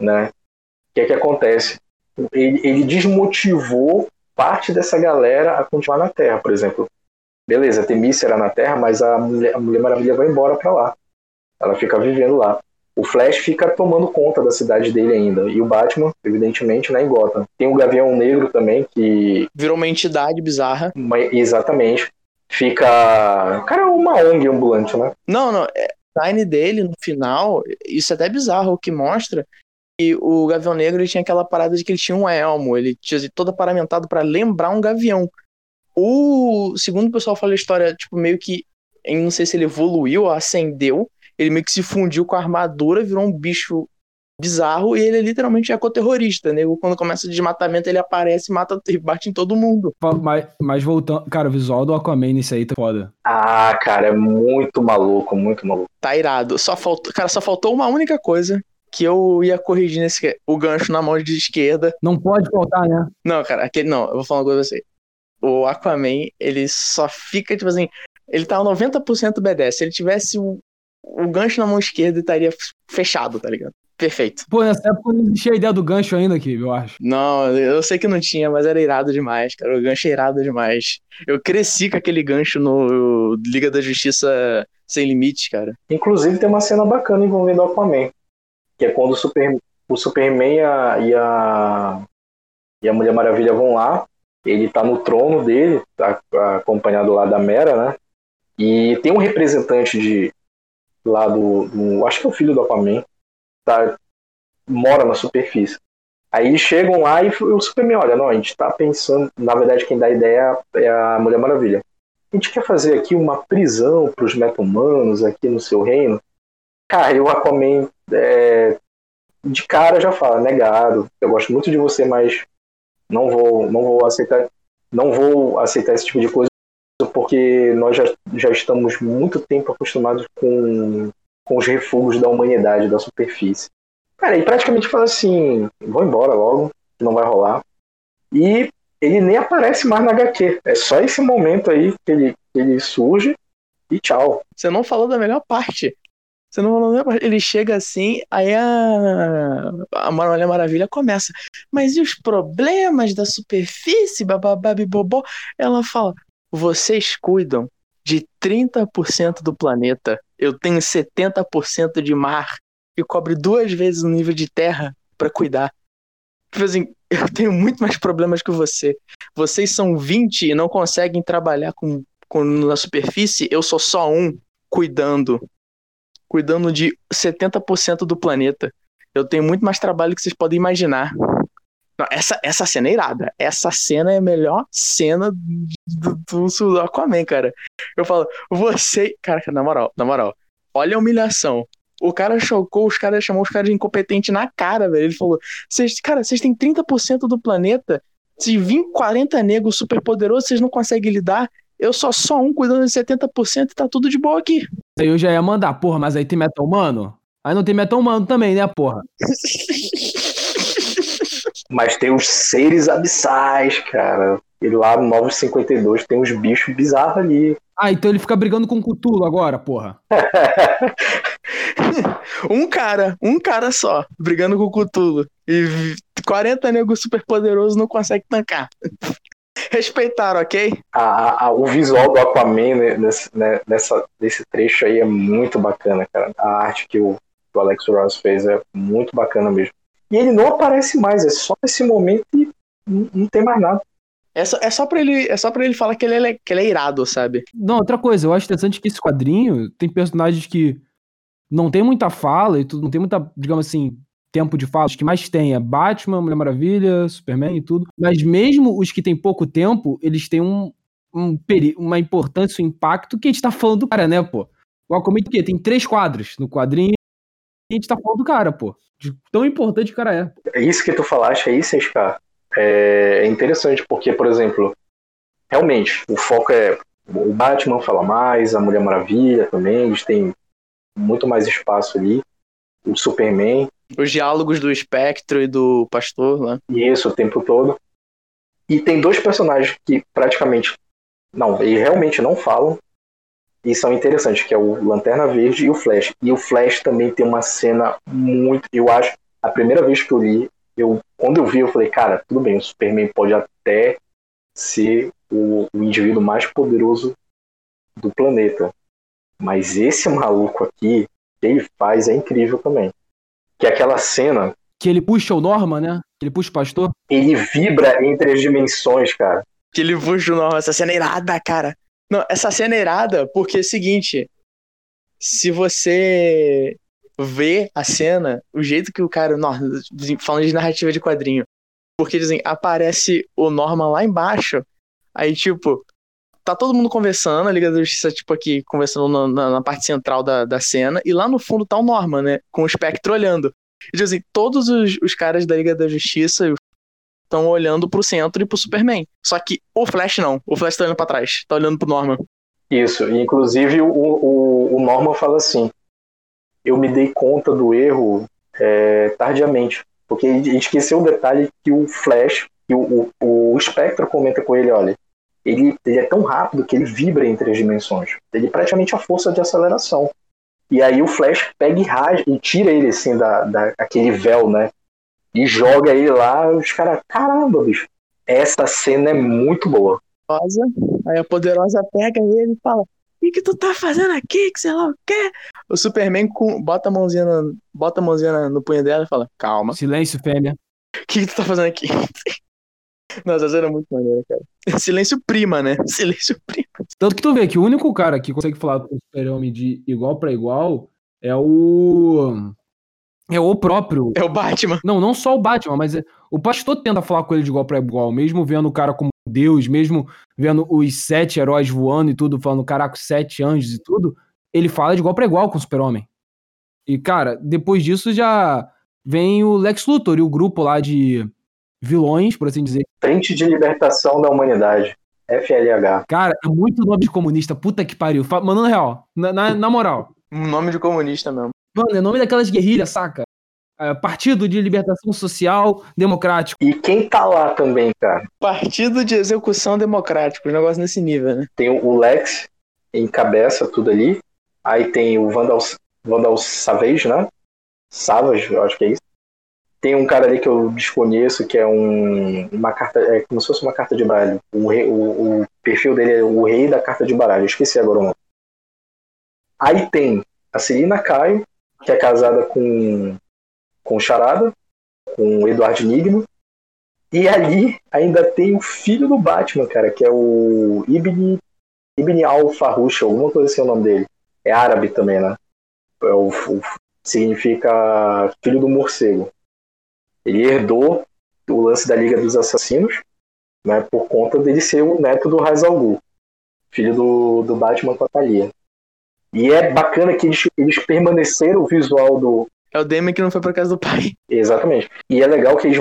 né? O que é que acontece? ele, ele desmotivou parte dessa galera a continuar na Terra, por exemplo. Beleza, Temícia era na Terra, mas a Mulher, a Mulher Maravilha vai embora pra lá. Ela fica vivendo lá. O Flash fica tomando conta da cidade dele ainda. E o Batman, evidentemente, né, em Gotham. Tem o Gavião Negro também, que Virou uma entidade bizarra. uma- exatamente fica. O cara é uma ONG ambulante, né? Não, não. É, design dele, no final, isso é até bizarro, o que mostra que o Gavião Negro ele tinha aquela parada de que ele tinha um elmo, ele tinha todo paramentado pra lembrar um gavião. O segundo o pessoal fala a história, tipo, meio que. Não sei se ele evoluiu ou ascendeu. Ele meio que se fundiu com a armadura, virou um bicho bizarro e ele é literalmente ecoterrorista, né? Quando começa o desmatamento, ele aparece e mata e bate em todo mundo. Mas, mas voltando. Cara, o visual do Aquaman nisso aí tá foda. Ah, cara, é muito maluco, muito maluco. Tá irado. Só faltou, cara, só faltou uma única coisa que eu ia corrigir nesse o gancho na mão de esquerda. Não pode faltar, né? Não, cara, aquele não, eu vou falar uma coisa pra você. O Aquaman, ele só fica tipo assim, ele tá 90% B10. Se ele tivesse o, o gancho na mão esquerda, ele estaria fechado, tá ligado? Perfeito. Pô, nessa época não existia a ideia do gancho ainda aqui, eu acho. Não, eu sei que não tinha, mas era irado demais, cara. O gancho é irado demais. Eu cresci com aquele gancho no Liga da Justiça Sem Limites, cara. Inclusive tem uma cena bacana envolvendo o Aquaman. Que é quando o, Super, o Superman e a, e a, e a Mulher Maravilha vão lá. Ele tá no trono dele, tá acompanhado lá da Mera, né? E tem um representante de lá do, do- Acho que é o filho do Aquaman. Tá, mora na superfície. Aí chegam lá e o Superman, olha, não, a gente tá pensando. Na verdade, quem dá a ideia é a Mulher Maravilha. A gente quer fazer aqui uma prisão pros meta-humanos aqui no seu reino. Cara, e o Aquaman é, de cara já fala, negado. Eu gosto muito de você, mas não vou, não vou aceitar, não vou aceitar esse tipo de coisa porque nós já, já estamos muito tempo acostumados com, com os refugos da humanidade, da superfície. Cara, e praticamente fala assim, vou embora logo, não vai rolar. E ele nem aparece mais na HQ. É só esse momento aí que ele, que ele surge e tchau. Você não falou da melhor parte. Você não falou da melhor parte. Ele chega assim, aí a, a Maravilha começa. Mas e os problemas da superfície, bababá, bobó? Ela fala: vocês cuidam de 30% do planeta. Eu tenho 70% de mar que cobre duas vezes o nível de terra para cuidar. Tipo assim, eu tenho muito mais problemas que você. Vocês são 20 e não conseguem trabalhar com, com na superfície. Eu sou só um cuidando. Cuidando de 70% do planeta. Eu tenho muito mais trabalho que vocês podem imaginar. Não, essa, essa cena é irada. Essa cena é a melhor cena do, do, do Aquaman, cara. Eu falo, você. Cara, na moral, na moral, olha a humilhação. O cara chocou, os caras chamou os caras de incompetente na cara, velho. Ele falou: cara, vocês têm 30% do planeta. Se vir 40 negros super poderosos, vocês não conseguem lidar. Eu sou só um cuidando de 70% e tá tudo de boa aqui. Aí eu já ia mandar, porra, mas aí tem metal humano? Aí não tem metal humano também, né, porra? Mas tem os seres abissais, cara. E lá no 952 tem uns bichos bizarros ali. Ah, então ele fica brigando com o Cutulo agora, porra. um cara, um cara só, brigando com o Cutulo. E 40 negros super poderosos não consegue tancar. Respeitaram, ok? A, a, o visual do Aquaman né, nesse, né, nessa, nesse trecho aí é muito bacana, cara. A arte que o, que o Alex Ross fez é muito bacana mesmo. E ele não aparece mais, é só nesse momento e não, não tem mais nada. É só, é só pra ele, é só pra ele falar que ele, é, que ele é irado, sabe? Não, outra coisa, eu acho interessante que esse quadrinho tem personagens que não tem muita fala e tudo, não tem muita, digamos assim, tempo de fala. Os que mais tem é Batman, Mulher Maravilha, Superman e tudo. Mas mesmo os que têm pouco tempo, eles têm um, um uma importância, um impacto que a gente tá falando do cara, né, pô? O Aquaman que tem três quadros no quadrinho e a gente tá falando do cara, pô. De tão importante que o cara é. É isso que tu falaste aí, SK. É interessante, porque, por exemplo, realmente, o foco é. O Batman fala mais, a Mulher Maravilha também, eles têm muito mais espaço ali. O Superman. Os diálogos do Espectro e do Pastor lá. Né? Isso, o tempo todo. E tem dois personagens que praticamente. Não, eles realmente não falam. E são interessantes, que é o Lanterna Verde e o Flash. E o Flash também tem uma cena muito. Eu acho. A primeira vez que eu li, eu, quando eu vi, eu falei, cara, tudo bem, o Superman pode até ser o, o indivíduo mais poderoso do planeta. Mas esse maluco aqui, que ele faz é incrível também. Que é aquela cena. Que ele puxa o Norma, né? Que ele puxa o pastor. Ele vibra entre as dimensões, cara. Que ele puxa o Norma. Essa cena é irada, cara. Não, essa cena é irada porque é o seguinte. Se você vê a cena, o jeito que o cara. Nossa, falando de narrativa de quadrinho. Porque dizem, aparece o Norman lá embaixo. Aí, tipo, tá todo mundo conversando, a Liga da Justiça, tipo, aqui, conversando na, na, na, parte central da, da cena, e lá no fundo tá o Norman, né? Com o espectro olhando. E tipo assim, todos os, os caras da Liga da Justiça estão olhando pro centro e pro Superman. Só que o Flash não. O Flash tá olhando pra trás, tá olhando pro Norman. Isso, inclusive o, o, o Norman fala assim: eu me dei conta do erro é, tardiamente. Porque ele esqueceu o detalhe que o Flash, que o, o, o Spectre comenta com ele: olha, ele, ele é tão rápido que ele vibra entre as dimensões. Ele é praticamente a força de aceleração. E aí o Flash pega e rasga e tira ele assim da, da aquele véu, né? E joga ele lá, os caras, caramba, bicho. Essa cena é muito boa. Poderosa, aí a poderosa pega ele e fala: O que, que tu tá fazendo aqui? Que sei lá o quê? O Superman com, bota a mãozinha, no, bota a mãozinha no punho dela e fala: Calma. Silêncio, fêmea. O que, que tu tá fazendo aqui? Nossa, essa cena é muito maneira, cara. Silêncio prima, né? Silêncio prima. Tanto que tu vê que o único cara que consegue falar com o super-homem de igual para igual é o. É o próprio. É o Batman. Não, não só o Batman, mas é... o pastor tenta falar com ele de igual para igual, mesmo vendo o cara como Deus, mesmo vendo os sete heróis voando e tudo, falando, caraca, sete anjos e tudo, ele fala de igual para igual com o super-homem. E, cara, depois disso já vem o Lex Luthor e o grupo lá de vilões, por assim dizer. Frente de Libertação da Humanidade. FLH. Cara, é muito nome de comunista, puta que pariu. Mandando real, na, na, na moral. Um nome de comunista mesmo. Mano, é nome daquelas guerrilhas, saca? é, Partido de Libertação Social Democrático. E quem tá lá também, cara? Partido de Execução Democrático, um negócio nesse nível, né? Tem o Lex, encabeça tudo ali. Aí tem o Vandal, Vandal Savage, né? Savage, eu acho que é isso. Tem um cara ali que eu desconheço, que é um, uma carta, é como se fosse uma carta de baralho. O, rei, o, o perfil dele é o rei da carta de baralho, eu esqueci agora o nome. Aí tem a Celina Caio, que é casada com, com Charada, com Eduardo Nigno. E ali ainda tem o filho do Batman, cara, que é o Ibn, Ibn al-Farouche, alguma coisa assim é o nome dele. É árabe também, né? É o, o, significa filho do morcego. Ele herdou o lance da Liga dos Assassinos, né, por conta dele ser o neto do Ra's al Ghul, filho do, do Batman com a Thalia. E é bacana que eles, eles permaneceram o visual do. É o Demi que não foi pra casa do pai. Exatamente. E é legal que eles.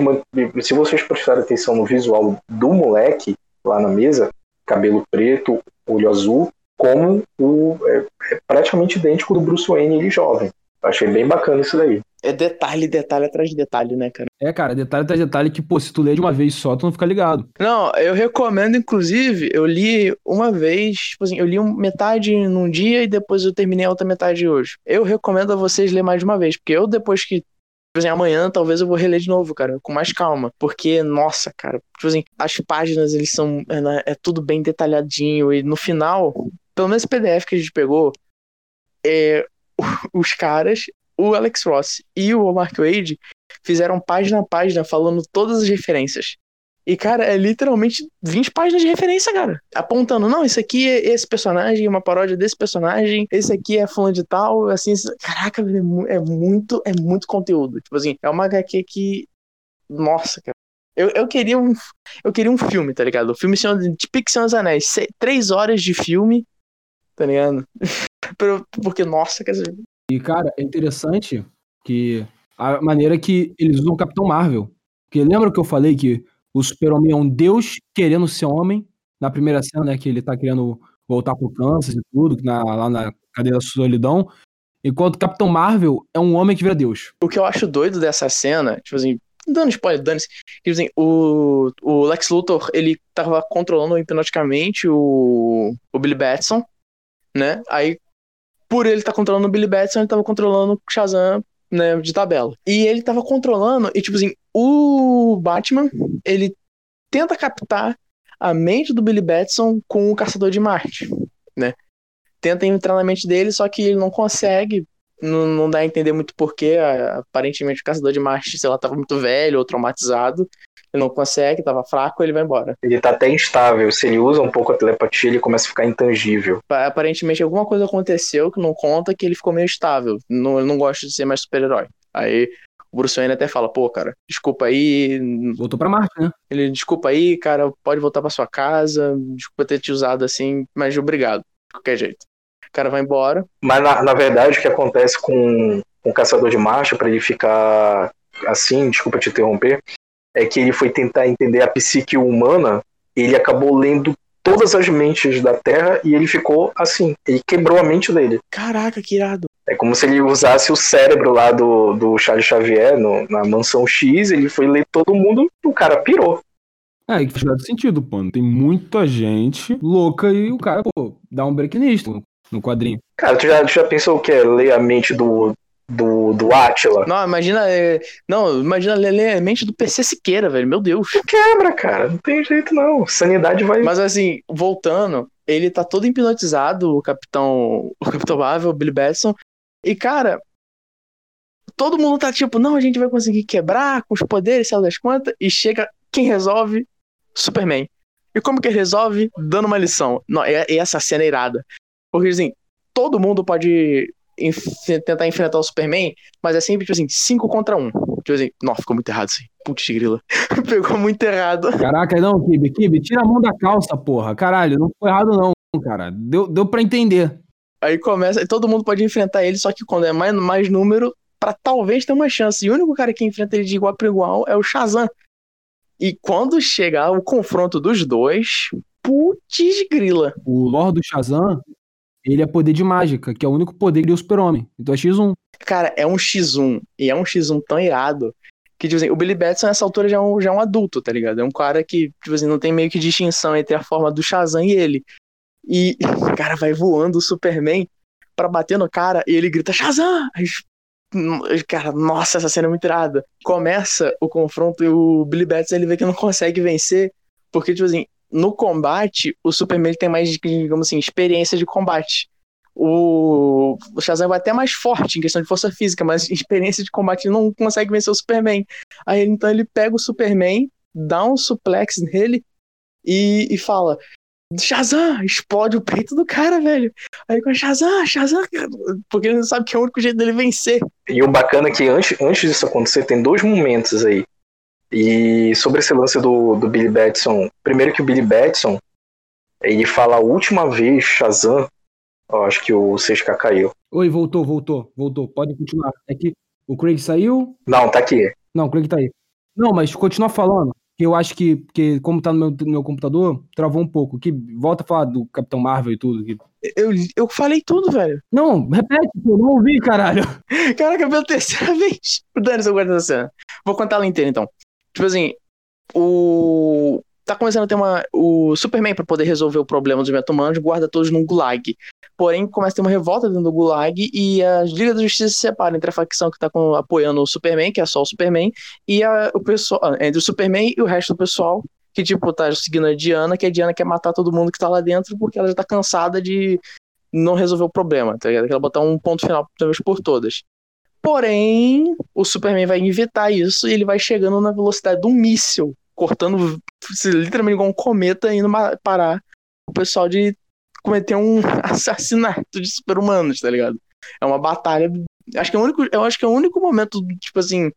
Se vocês prestarem atenção no visual do moleque lá na mesa, cabelo preto, olho azul, como o. É, é praticamente idêntico do Bruce Wayne ele jovem. Achei bem bacana isso daí. É detalhe, detalhe atrás de detalhe, né, cara? É, cara, detalhe atrás de detalhe que, pô, se tu ler de uma vez só, tu não fica ligado. Não, eu recomendo, inclusive, eu li uma vez, tipo assim, eu li metade num dia e depois eu terminei a outra metade hoje. Eu recomendo a vocês ler mais de uma vez, porque eu depois que Tipo assim, amanhã talvez eu vou reler de novo, cara, com mais calma. Porque, nossa, cara, tipo assim, as páginas, eles são. É, né, é tudo bem detalhadinho. E no final, pelo menos esse PDF que a gente pegou, é, os caras, o Alex Ross e o Mark Wade fizeram página a página falando todas as referências. E, cara, é literalmente 20 páginas de referência, cara. Apontando, não, esse aqui é esse personagem, uma paródia desse personagem, esse aqui é fulano de tal, assim, caraca, é muito, é muito conteúdo. Tipo assim, é uma HQ que. Nossa, cara. Eu, eu, queria um, eu queria um filme, tá ligado? O filme de Senhor dos Anéis. Três horas de filme, tá ligado? Porque, nossa. E, cara, é interessante que a maneira que eles usam o Capitão Marvel. Porque lembra que eu falei que o Super-Homem é um deus querendo ser homem? Na primeira cena, né? Que ele tá querendo voltar pro Kansas e tudo, na, lá na cadeira da solidão. Enquanto o Capitão Marvel é um homem que vira Deus. O que eu acho doido dessa cena, tipo assim, dando spoiler, dane-se. Tipo assim, o, o Lex Luthor, ele tava controlando hipnoticamente o, o Billy Batson, né? Aí por ele estar tá controlando o Billy Batson, ele tava controlando o Shazam, né, de tabela. E ele tava controlando, e tipo assim, o Batman, ele tenta captar a mente do Billy Batson com o Caçador de Marte, né? Tenta entrar na mente dele, só que ele não consegue, não, não dá a entender muito porquê. Aparentemente o Caçador de Marte, sei lá, tava muito velho ou traumatizado, ele não consegue, tava fraco, ele vai embora. Ele tá até instável. Se ele usa um pouco a telepatia, ele começa a ficar intangível. Aparentemente, alguma coisa aconteceu que não conta que ele ficou meio estável. Não, ele não gosta de ser mais super-herói. Aí o Bruce Wayne até fala, pô, cara, desculpa aí. Voltou pra Marte, né? Ele, desculpa aí, cara, pode voltar pra sua casa. Desculpa ter te usado assim, mas obrigado, de qualquer jeito. O cara vai embora. Mas na, na verdade, o que acontece com, com o Caçador de Marte, para ele ficar assim, desculpa te interromper, é que ele foi tentar entender a psique humana, ele acabou lendo todas as mentes da Terra e ele ficou assim. Ele quebrou a mente dele. Caraca, que irado. É como se ele usasse o cérebro lá do, do Charles Xavier no, na mansão X, ele foi ler todo mundo, o cara pirou. É, que faz sentido, pô. Tem muita gente louca e o cara, pô, dá um break nisso no quadrinho. Cara, tu já, tu já pensou o que é ler a mente do, do, do Atila. Não, imagina. É, não, imagina ler a mente do PC Siqueira, velho. Meu Deus. Quebra, cara. Não tem jeito, não. Sanidade vai. Mas assim, voltando, ele tá todo hipnotizado, o Capitão. O Capitão Marvel, o Billy Batson. E, cara. Todo mundo tá tipo, não, a gente vai conseguir quebrar com os poderes, sei lá das quantas. E chega. Quem resolve? Superman. E como que ele resolve? Dando uma lição. Não, e essa cena é irada. Porque assim, todo mundo pode tentar enfrentar o Superman, mas é sempre, tipo assim, 5 contra 1. Um. Tipo assim, nossa, ficou muito errado isso aí. Putz, grila. Pegou muito errado. Caraca, não, Kibe, Kibe, tira a mão da calça, porra. Caralho, não foi errado não, cara. Deu, deu pra entender. Aí começa, todo mundo pode enfrentar ele, só que quando é mais, mais número, pra talvez ter uma chance. E o único cara que enfrenta ele de igual para igual é o Shazam. E quando chegar o confronto dos dois, putz grila. O Lord do Shazam, ele é poder de mágica, que é o único poder do super-homem. Então é X1. Cara, é um X1. E é um X1 tão irado que, tipo assim, o Billy Batson nessa altura já é, um, já é um adulto, tá ligado? É um cara que, tipo assim, não tem meio que distinção entre a forma do Shazam e ele. E o cara vai voando o Superman pra bater no cara e ele grita Shazam! Aí, cara, nossa, essa cena é muito irada. Começa o confronto e o Billy Batson ele vê que não consegue vencer, porque, tipo assim, no combate, o Superman tem mais, digamos assim, experiência de combate o, o Shazam vai até mais forte em questão de força física, mas experiência de combate ele não consegue vencer o Superman. Aí então ele pega o Superman, dá um suplex nele e, e fala: Shazam! Explode o peito do cara, velho. Aí com Shazam, Shazam, porque ele não sabe que é o único jeito dele vencer. E o bacana é que antes, antes disso acontecer, tem dois momentos aí. E sobre esse lance do, do Billy Batson, primeiro que o Billy Batson, ele fala a última vez Shazam eu acho que o 6K caiu. Oi, voltou, voltou, voltou. Pode continuar. É que o Craig saiu? Não, tá aqui. Não, o Craig tá aí. Não, mas continua falando. Que eu acho que, que como tá no meu, no meu computador, travou um pouco. Que volta a falar do Capitão Marvel e tudo. Que... Eu, eu falei tudo, velho. Não, repete, eu não ouvi, caralho. Caraca, pela terceira vez. Dane seu guarda da cena. Vou contar ela inteira, então. Tipo assim, o tá começando a ter uma. O Superman, para poder resolver o problema dos metahumanos, guarda todos num gulag. Porém, começa a ter uma revolta dentro do gulag e a Liga da Justiça se separa entre a facção que tá com, apoiando o Superman, que é só o Superman, e a, o pessoal. Ah, entre o Superman e o resto do pessoal, que, tipo, tá seguindo a Diana, que a Diana quer matar todo mundo que tá lá dentro porque ela já tá cansada de não resolver o problema, tá ligado? Quer botar um ponto final de vez por todas. Porém, o Superman vai evitar isso e ele vai chegando na velocidade de um míssil cortando literalmente igual um cometa indo parar o pessoal de cometer um assassinato de super-humanos, tá ligado? É uma batalha. Acho que é o único, eu acho que é o único momento, tipo assim,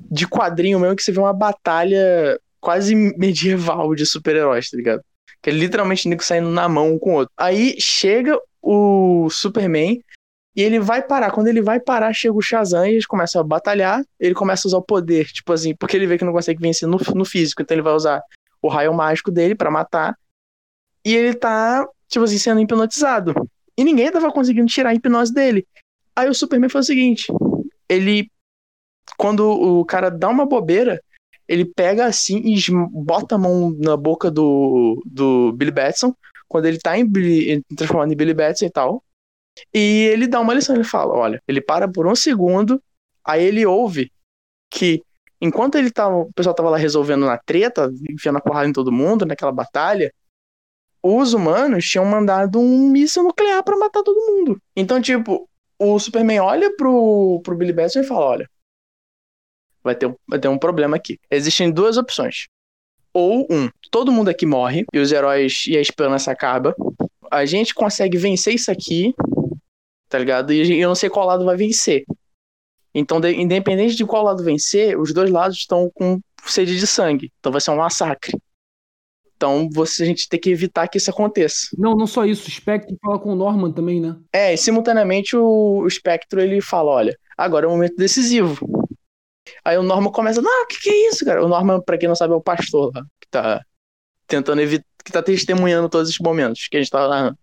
de quadrinho mesmo que você vê uma batalha quase medieval de super-heróis, tá ligado? Que é literalmente Nico saindo na mão um com o outro. Aí chega o Superman e ele vai parar. Quando ele vai parar, chega o Shazam e eles começam a batalhar. Ele começa a usar o poder, tipo assim, porque ele vê que não consegue vencer no, no físico. Então ele vai usar o raio mágico dele para matar. E ele tá, tipo assim, sendo hipnotizado. E ninguém tava conseguindo tirar a hipnose dele. Aí o Superman faz o seguinte: ele. Quando o cara dá uma bobeira, ele pega assim e bota a mão na boca do, do Billy Batson. Quando ele tá em, transformado em Billy Batson e tal. E ele dá uma lição, ele fala, olha, ele para por um segundo, aí ele ouve que enquanto ele tava, o pessoal tava lá resolvendo na treta, enfiando a porrada em todo mundo, naquela batalha, os humanos tinham mandado um míssil nuclear para matar todo mundo. Então, tipo, o Superman olha pro, pro Billy Batson e fala, olha, vai ter, vai ter um problema aqui. Existem duas opções. Ou um, todo mundo aqui morre e os heróis e a esperança acaba. A gente consegue vencer isso aqui tá ligado? E eu não sei qual lado vai vencer. Então, de, independente de qual lado vencer, os dois lados estão com sede de sangue. Então vai ser um massacre. Então você, a gente tem que evitar que isso aconteça. Não, não só isso. O Spectre fala com o Norman também, né? É, e simultaneamente o, o Spectre ele fala: olha, agora é um momento decisivo. Aí o Norman começa: não, o que, que é isso, cara? O Norman, pra quem não sabe, é o pastor lá, que tá tentando evitar, que tá testemunhando todos esses momentos que a gente tá narrando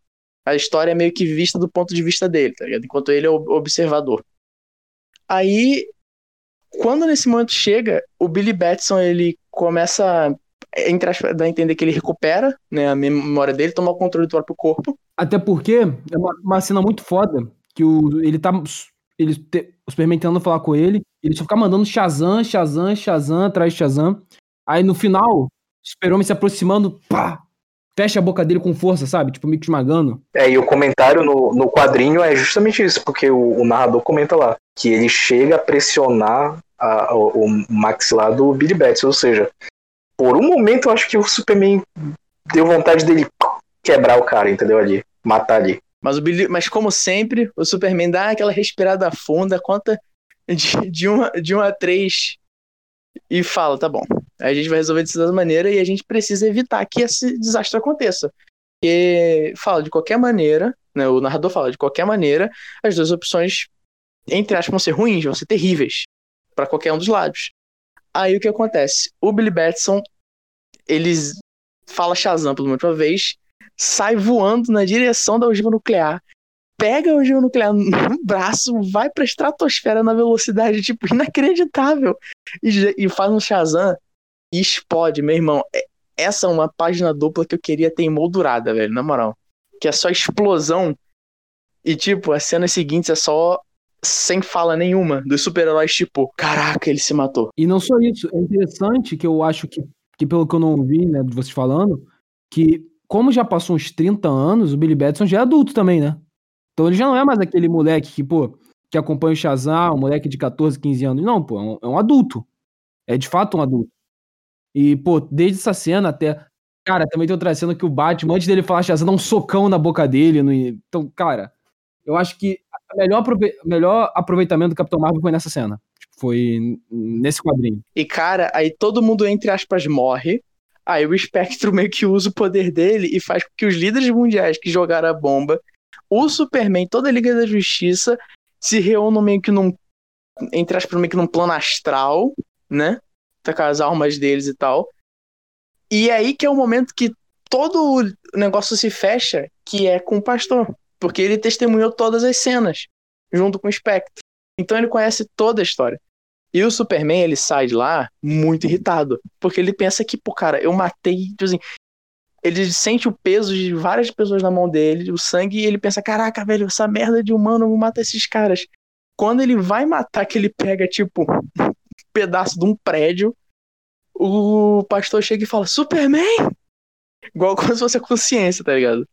a história é meio que vista do ponto de vista dele, tá ligado? Enquanto ele é o observador. Aí, quando nesse momento chega, o Billy Batson, ele começa a entender que ele recupera né, a memória dele, toma o controle do próprio corpo. Até porque é uma, uma cena muito foda que o, ele tá. Ele te, o Superman tentando falar com ele, ele só fica mandando Shazam, Shazam, Shazam, atrás de Shazam. Aí no final, o Super-Homem se aproximando, pá, fecha a boca dele com força, sabe? Tipo, meio que esmagando. É, e o comentário no, no quadrinho é justamente isso, porque o, o narrador comenta lá que ele chega a pressionar a, o, o maxilar do Billy Batson, ou seja, por um momento eu acho que o Superman deu vontade dele quebrar o cara, entendeu? Ali, matar ali. Mas, o Billy, mas como sempre, o Superman dá aquela respirada funda, conta de, de, uma, de uma a três e fala, tá bom, a gente vai resolver dessa maneira e a gente precisa evitar que esse desastre aconteça. Porque fala de qualquer maneira, né, o narrador fala de qualquer maneira, as duas opções, entre aspas, vão ser ruins, vão ser terríveis para qualquer um dos lados. Aí o que acontece? O Billy Batson, eles fala Shazam pela última vez, sai voando na direção da ogiva nuclear, pega a ogiva nuclear no braço, vai pra estratosfera na velocidade, tipo, inacreditável. E, e faz um Shazam explode, meu irmão. É, essa é uma página dupla que eu queria ter emoldurada, velho, na moral. Que é só explosão. E, tipo, as cenas seguintes é só sem fala nenhuma dos super-heróis, tipo, caraca, ele se matou. E não só isso, é interessante que eu acho que, que pelo que eu não ouvi, né, de vocês falando, que como já passou uns 30 anos, o Billy Batson já é adulto também, né? Então ele já não é mais aquele moleque que, pô, que acompanha o Shazam, um moleque de 14, 15 anos. Não, pô, é um, é um adulto. É de fato um adulto. E, pô, desde essa cena até. Cara, também tem outra cena que o Batman, antes dele falar Shazam, dá um socão na boca dele. No... Então, cara, eu acho que o melhor, aprove... melhor aproveitamento do Capitão Marvel foi nessa cena. Tipo, foi nesse quadrinho. E, cara, aí todo mundo, entre aspas, morre. Aí o Spectro meio que usa o poder dele e faz com que os líderes mundiais que jogaram a bomba, o Superman, toda a Liga da Justiça, se reúnam meio que num. Entre aspas, meio que num plano astral, né? Com as almas deles e tal. E é aí que é o momento que todo o negócio se fecha, que é com o pastor. Porque ele testemunhou todas as cenas, junto com o Spectre. Então ele conhece toda a história. E o Superman, ele sai de lá muito irritado. Porque ele pensa que, pô, cara, eu matei. Tipo assim, ele sente o peso de várias pessoas na mão dele, o sangue, e ele pensa: caraca, velho, essa merda de humano, eu vou matar esses caras. Quando ele vai matar, que ele pega, tipo, pedaço de um prédio, o pastor chega e fala: Superman! Igual como se fosse a consciência, tá ligado?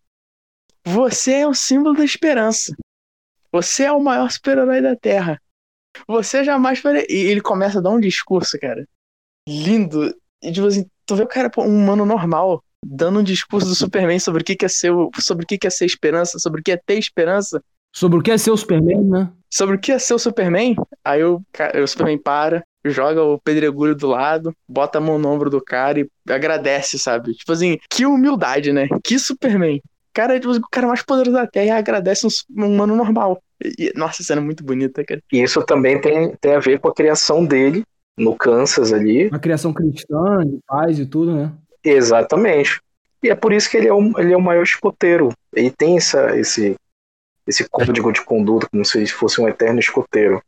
Você é o símbolo da esperança. Você é o maior super-herói da Terra. Você jamais faria. E ele começa a dar um discurso, cara. Lindo. E tipo assim, tu vê o cara, um humano normal, dando um discurso do Superman sobre o que é ser, sobre o que é ser esperança, sobre o que é ter esperança. Sobre o que é ser o Superman, né? Sobre o que é ser o Superman. Aí o, o Superman para, joga o pedregulho do lado, bota a mão no ombro do cara e agradece, sabe? Tipo assim, que humildade, né? Que Superman cara tipo, o cara mais poderoso da Terra e agradece um humano normal. E, nossa, cena é muito bonita, cara. E isso também tem, tem a ver com a criação dele no Kansas ali. Uma criação cristã, de paz e tudo, né? Exatamente. E é por isso que ele é o, ele é o maior escoteiro. Ele tem essa, esse, esse código de conduta, como se fosse um eterno escoteiro.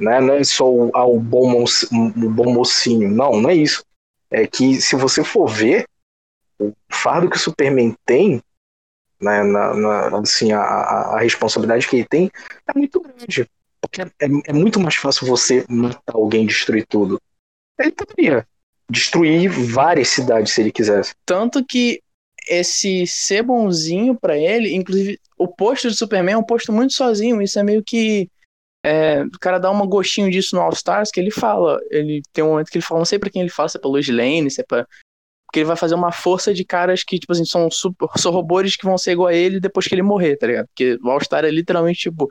Né? Não é só o, ah, bom mocinho, o bom mocinho. Não, não é isso. É que se você for ver, o fardo que o Superman tem né, na, na, assim, a, a, responsabilidade que ele tem é muito grande. Porque é, é, muito mais fácil você matar alguém e destruir tudo. Ele poderia destruir várias cidades se ele quisesse. Tanto que esse ser bonzinho para ele, inclusive o posto de Superman é um posto muito sozinho, isso é meio que é, o cara dá um gostinho disso no All Stars, que ele fala, ele tem um momento que ele fala, não sei pra quem ele fala, se é pra Lois Lane, se é pra porque ele vai fazer uma força de caras que, tipo assim, são, são robôs que vão ser igual a ele depois que ele morrer, tá ligado? Porque o All-Star é literalmente, tipo,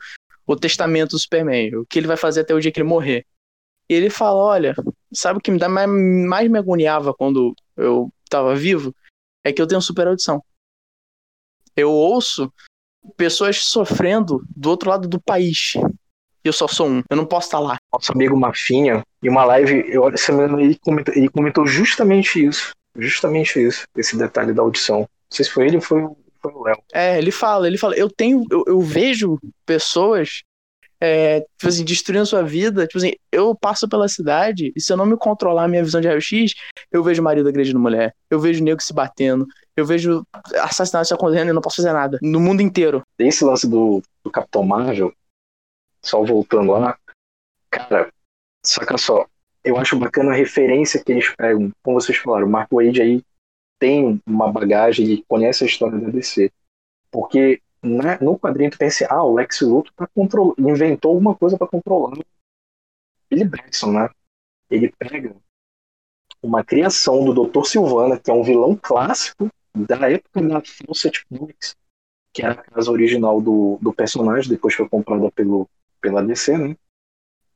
o testamento do Superman, o que ele vai fazer até o dia que ele morrer. E ele fala, olha, sabe o que me dá mais, mais me agoniava quando eu tava vivo? É que eu tenho super audição. Eu ouço pessoas sofrendo do outro lado do país. E eu só sou um, eu não posso estar lá. Nosso amigo Mafinha, em uma live, eu, ele, comentou, ele comentou justamente isso justamente isso, esse detalhe da audição. Não sei se foi ele ou foi, foi o Léo. É, ele fala, ele fala, eu tenho, eu, eu vejo pessoas é, tipo assim, destruindo sua vida. Tipo assim, eu passo pela cidade e se eu não me controlar a minha visão de raio-x, eu vejo marido agredindo mulher, eu vejo negro se batendo, eu vejo assassinato se acontecendo e não posso fazer nada. No mundo inteiro. Esse lance do, do Capitão Marvel, só voltando lá, cara, saca só, eu acho bacana a referência que eles pegam. Como vocês falaram, o Mark Wade aí tem uma bagagem, ele conhece a história da DC. Porque né, no quadrinho tu pensa, ah, o Lex Luthor tá inventou alguma coisa para controlar Billy Batson, né? Ele pega uma criação do Dr. Silvana, que é um vilão clássico da época da Fawcett Comics, que era a casa original do, do personagem, depois foi comprada pelo, pela DC, né?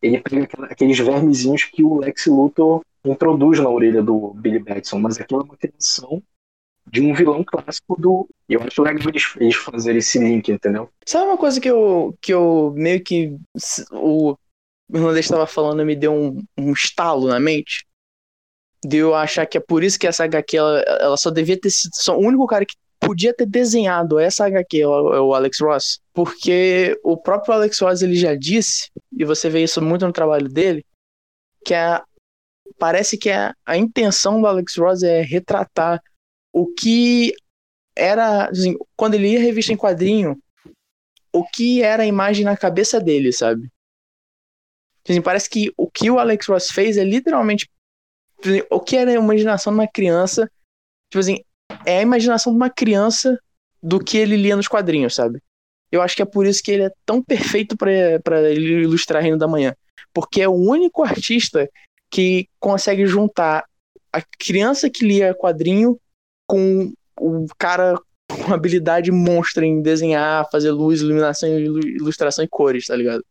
ele pega aqueles vermezinhos que o Lex Luthor introduz na orelha do Billy Batson, mas aquilo é uma criação de um vilão clássico do. Eu acho legal eles, eles fazerem esse link, entendeu? Sabe uma coisa que eu, que eu meio que. O irlandês estava falando me deu um, um estalo na mente? De eu achar que é por isso que essa HQ ela, ela só devia ter sido. Só, o único cara que podia ter desenhado essa HQ, o, o Alex Ross, porque o próprio Alex Ross ele já disse, e você vê isso muito no trabalho dele, que a, parece que a, a intenção do Alex Ross é retratar o que era, assim, quando ele lia revista em quadrinho, o que era a imagem na cabeça dele, sabe? Assim, parece que o que o Alex Ross fez é literalmente assim, o que era a imaginação de uma criança, tipo assim, é a imaginação de uma criança do que ele lia nos quadrinhos, sabe? Eu acho que é por isso que ele é tão perfeito para ilustrar Reino da Manhã. Porque é o único artista que consegue juntar a criança que lia quadrinho com o cara com habilidade monstra em desenhar, fazer luz, iluminação, ilustração e cores, tá ligado?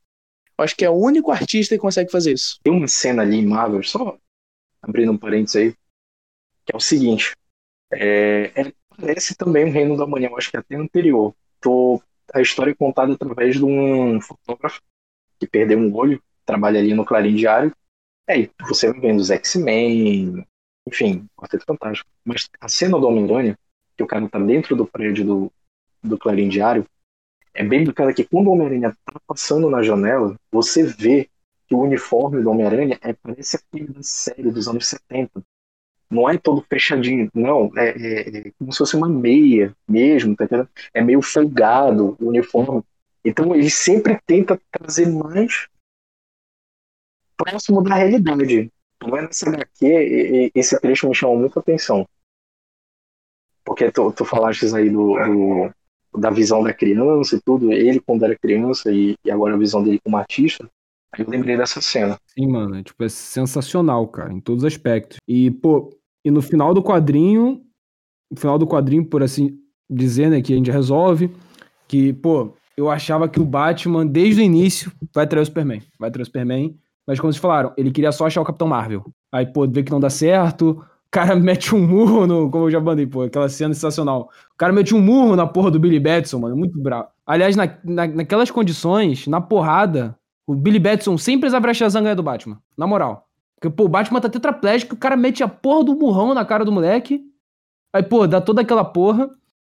Eu acho que é o único artista que consegue fazer isso. Tem uma cena ali em Marvel, só abrindo um parênteses aí, que é o seguinte. É, é, parece também um Reino da Manhã, eu acho que é até anterior. Tô, a história é contada através de um fotógrafo que perdeu um olho, trabalha ali no Clarim Diário. É, você vai vendo os X-Men, enfim, Quarteto Fantástico. Mas a cena do Homem-Aranha, que o cara tá dentro do prédio do, do Clarim Diário, é bem bacana que quando o Homem-Aranha tá passando na janela, você vê que o uniforme do Homem-Aranha é, parece aquele da série dos anos 70. Não é todo fechadinho, não. É, é, é como se fosse uma meia mesmo, tá entendendo? É meio folgado o uniforme. Então ele sempre tenta trazer mais próximo da realidade. Não é nessa HQ, esse trecho me chamou muita atenção. Porque tu, tu falaste aí do, do, da visão da criança e tudo, ele quando era criança e, e agora a visão dele como artista. Eu lembrei dessa cena. Sim, mano, é, tipo, é sensacional, cara, em todos os aspectos. E, pô, e no final do quadrinho, no final do quadrinho, por assim dizer, né, que a gente resolve, que, pô, eu achava que o Batman, desde o início, vai trazer o Superman. Vai trazer o Superman. Mas como vocês falaram, ele queria só achar o Capitão Marvel. Aí, pô, vê que não dá certo. O cara mete um murro no. Como eu já mandei, pô, aquela cena sensacional. O cara mete um murro na porra do Billy Batson, mano. Muito bravo. Aliás, na, na, naquelas condições, na porrada, o Billy Batson sempre achar a ganha do Batman. Na moral. Porque, pô, o Batman tá tetraplégico, o cara mete a porra do murrão na cara do moleque. Aí, pô, dá toda aquela porra.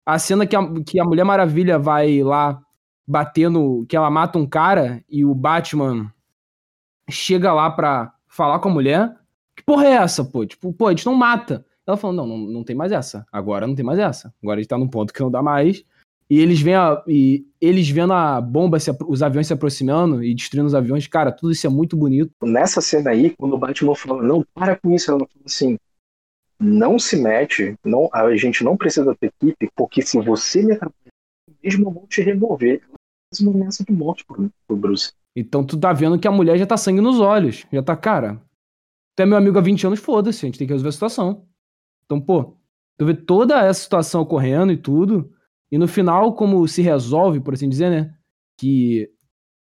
A cena que a, que a Mulher Maravilha vai lá batendo. Que ela mata um cara e o Batman chega lá pra falar com a mulher. Que porra é essa, pô? Tipo, pô, a gente não mata. Ela falou, não, não, não tem mais essa. Agora não tem mais essa. Agora a gente tá num ponto que não dá mais. E eles vêm a, e eles vendo a bomba, se, os aviões se aproximando e destruindo os aviões, cara, tudo isso é muito bonito. Nessa cena aí, quando o Batman fala, não, para com isso, ela fala assim, não se mete, não, a gente não precisa ter equipe, porque se você me atrapalhar, mesmo eu vou te remover. É uma ameaça de morte pro, pro Bruce. Então tu tá vendo que a mulher já tá sangue nos olhos. Já tá, cara. Tu é meu amigo há 20 anos, foda-se, a gente tem que resolver a situação. Então, pô, tu vê toda essa situação ocorrendo e tudo. E no final, como se resolve, por assim dizer, né? Que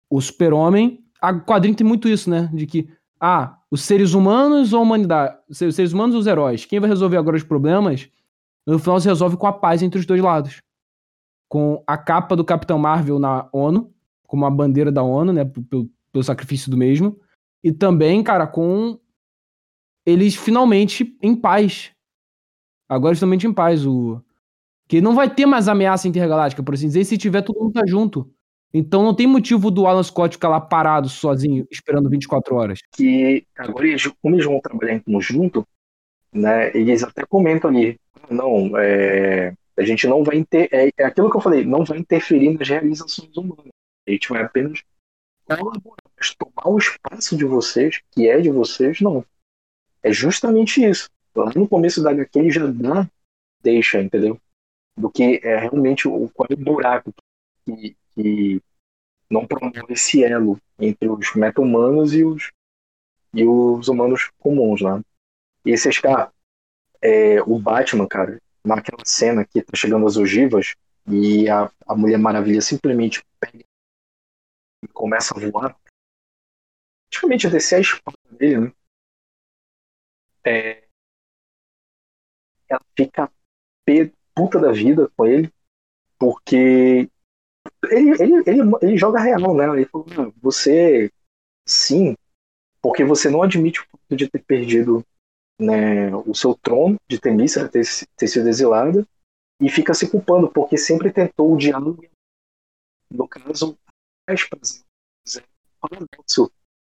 o super-homem. A quadrinho tem muito isso, né? De que, ah, os seres humanos ou a humanidade? Os seres humanos ou os heróis? Quem vai resolver agora os problemas? No final se resolve com a paz entre os dois lados. Com a capa do Capitão Marvel na ONU como a bandeira da ONU, né, pelo, pelo sacrifício do mesmo, e também, cara, com eles finalmente em paz. Agora finalmente em paz, o que não vai ter mais ameaça intergaláctica, por assim dizer, se tiver todo mundo tá junto. Então não tem motivo do Alan Scott ficar lá parado sozinho, esperando 24 horas. Que agora, como eles vão trabalhar em conjunto, né, eles até comentam ali, não, é, a gente não vai inter... é, é aquilo que eu falei, não vai interferir nas realizações humanas. A gente vai apenas colaborar, mas tomar o espaço de vocês, que é de vocês, não. É justamente isso. Lá no começo da HQ ele já dá, deixa, entendeu? Do que é realmente o qual é o buraco que, que não promove esse elo entre os meta-humanos e os, e os humanos comuns, né? E esses caras, é, o Batman, cara, naquela cena que tá chegando as ogivas e a, a Mulher Maravilha simplesmente pega e começa a voar, praticamente a descer a espada dele, né? É... Ela fica puta da vida com ele, porque ele, ele, ele, ele joga real, né? Ele falou, você sim, porque você não admite o fato de ter perdido né, o seu trono de Temícera, ter, ter sido exilada, e fica se culpando, porque sempre tentou o diálogo. No caso, as paradoxo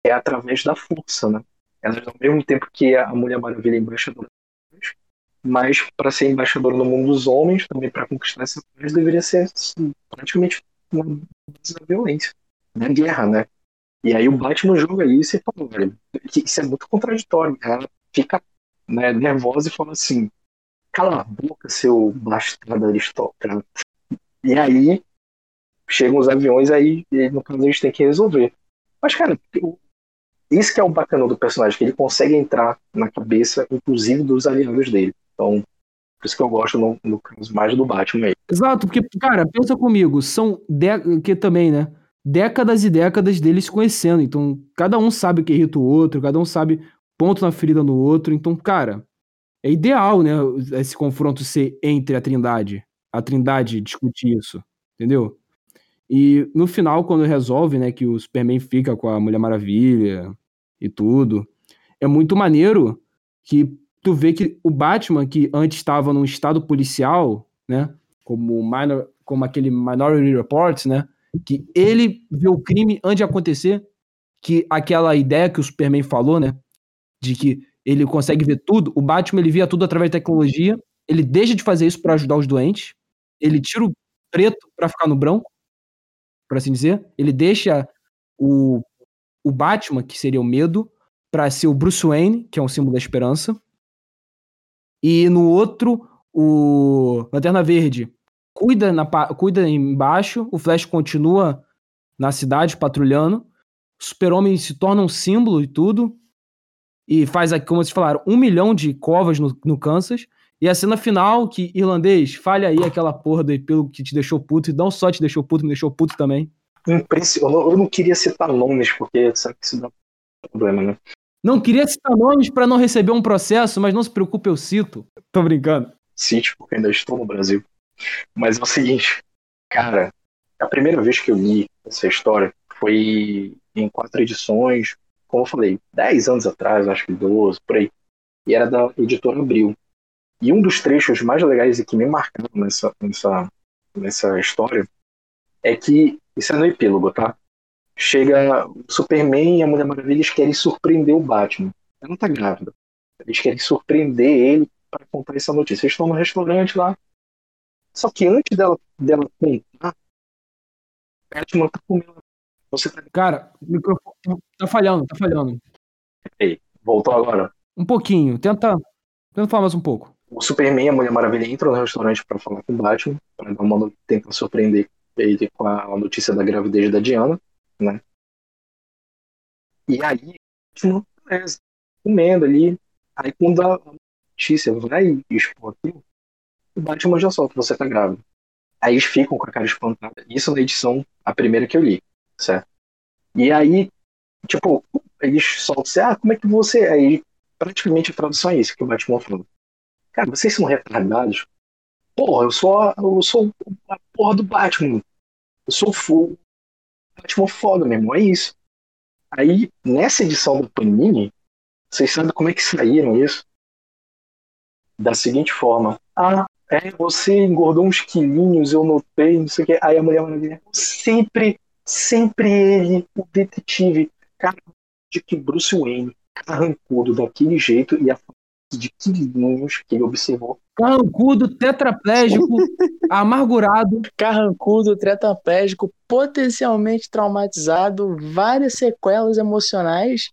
é através da força, né? Ao mesmo tempo que a Mulher Maravilha embaixadora mas para ser embaixadora no mundo dos homens, também para conquistar essa paz, deveria ser praticamente uma violência, da guerra, né? E aí o Batman joga isso e fala, velho, isso é muito contraditório. Ela fica né, nervosa e fala assim, cala a boca, seu bastardo aristocrata. E aí chegam os aviões, aí no caso a gente tem que resolver. Mas, cara, isso que é o bacana do personagem, que ele consegue entrar na cabeça, inclusive, dos aliados dele. Então, por isso que eu gosto no, no mais do Batman aí. Exato, porque, cara, pensa comigo, são que também, né? Décadas e décadas deles conhecendo. Então, cada um sabe o que irrita o outro, cada um sabe ponto na ferida no outro. Então, cara, é ideal, né? Esse confronto ser entre a Trindade. A Trindade discutir isso, entendeu? E no final, quando resolve, né, que o Superman fica com a Mulher Maravilha e tudo, é muito maneiro que tu vê que o Batman, que antes estava num estado policial, né, como, minor, como aquele Minority Report, né, que ele vê o crime antes de acontecer, que aquela ideia que o Superman falou, né, de que ele consegue ver tudo, o Batman ele via tudo através da tecnologia, ele deixa de fazer isso para ajudar os doentes, ele tira o preto para ficar no branco, por assim dizer. Ele deixa o, o Batman, que seria o medo, para ser o Bruce Wayne, que é um símbolo da esperança. E no outro, o Lanterna Verde cuida, na, cuida embaixo, o Flash continua na cidade patrulhando. Super-Homem se torna um símbolo e tudo. E faz, como vocês falaram, um milhão de covas no, no Kansas. E a cena final, que irlandês, falha aí aquela porra do epílogo que te deixou puto, e não só te deixou puto, me deixou puto também. Impressionante. Eu não queria citar nomes, porque sabe que isso dá problema, né? Não queria citar nomes para não receber um processo, mas não se preocupe, eu cito. Tô brincando. Cite, porque ainda estou no Brasil. Mas é o seguinte, cara, a primeira vez que eu li essa história foi em quatro edições, como eu falei, dez anos atrás, acho que 12, por aí. E era da editora Abril. E um dos trechos mais legais e que me marcaram nessa, nessa, nessa história é que, isso é no epílogo, tá? Chega o Superman e a Mulher Maravilha eles querem surpreender o Batman. Ela não tá grávida. Eles querem surpreender ele para contar essa notícia. Eles estão no restaurante lá. Só que antes dela, dela contar, Batman tá comendo. Você tá... Cara, o microfone tá falhando, tá falhando. Ei, voltou agora? Um pouquinho. Tenta, tenta falar mais um pouco o Superman e a Mulher Maravilha entram no restaurante para falar com o Batman, para dar uma tentar surpreender ele com a notícia da gravidez da Diana, né? E aí, é, comendo ali. Aí quando a notícia vai expor aquilo, o Batman já solta, você tá grávida. Aí eles ficam com a cara espantada. Isso na edição, a primeira que eu li, certo? E aí, tipo, eles soltam assim, ah, como é que você. Aí praticamente a tradução é isso que o Batman falou. Cara, vocês são retardados. Porra, eu sou, a, eu sou a porra do Batman. Eu sou o Batman foda, meu irmão. É isso. Aí, nessa edição do Panini, vocês sabem como é que saíram isso? Da seguinte forma. Ah, é, você engordou uns quilinhos, eu notei, não sei o que. Aí a Mulher Maravilha, sempre, sempre ele, o detetive, cara, de que Bruce Wayne, carrancudo daquele jeito, ia de quilinhos que ele observou. Carrancudo, tetraplégico, amargurado. Carrancudo, tetraplégico, potencialmente traumatizado, várias sequelas emocionais.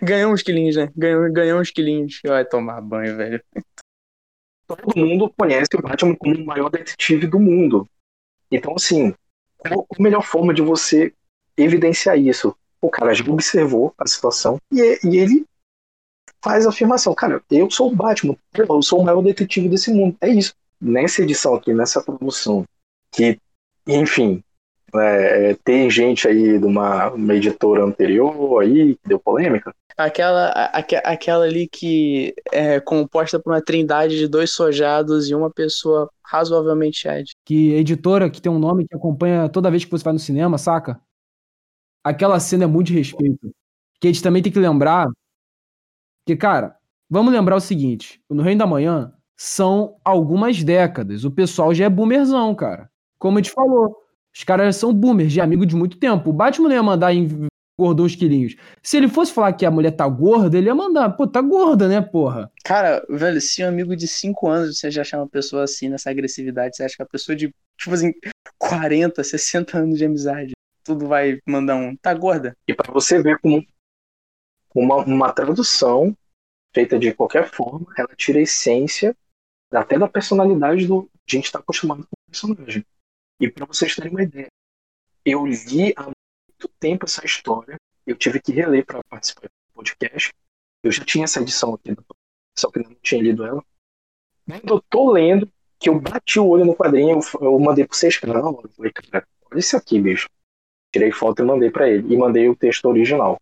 Ganhou uns quilinhos, né? Ganhou, ganhou uns quilinhos. Vai tomar banho, velho. Todo mundo conhece o Batman como o maior detetive do mundo. Então, assim, qual a melhor forma de você evidenciar isso? O cara já observou a situação e, e ele faz a afirmação, cara, eu sou o Batman, eu sou o maior detetive desse mundo. É isso. Nessa edição aqui, nessa promoção, que, enfim, é, é, tem gente aí de uma, uma, editora anterior aí que deu polêmica. Aquela, a, aquela ali que é composta por uma trindade de dois sojados e uma pessoa razoavelmente Ed. Que editora que tem um nome que acompanha toda vez que você vai no cinema, saca? Aquela cena é muito de respeito. Que a gente também tem que lembrar porque, cara, vamos lembrar o seguinte: no Reino da Manhã são algumas décadas. O pessoal já é boomerzão, cara. Como a gente falou, os caras são boomers, de amigo de muito tempo. O Batman não ia mandar engordou uns quilinhos. Se ele fosse falar que a mulher tá gorda, ele ia mandar, pô, tá gorda, né, porra? Cara, velho, se um amigo de 5 anos você já chama uma pessoa assim, nessa agressividade, você acha que a pessoa de, tipo assim, 40, 60 anos de amizade, tudo vai mandar um, tá gorda? E para você ver como uma, uma tradução feita de qualquer forma, ela tira a essência até da personalidade do a gente tá acostumado com o personagem. E para vocês terem uma ideia, eu li há muito tempo essa história, eu tive que reler para participar do podcast. Eu já tinha essa edição aqui, só que não tinha lido ela. Quando eu tô lendo, que eu bati o olho no quadrinho, eu, mandei pro vocês, cara, olha isso aqui, bicho. Tirei foto e mandei para ele. E mandei o texto original.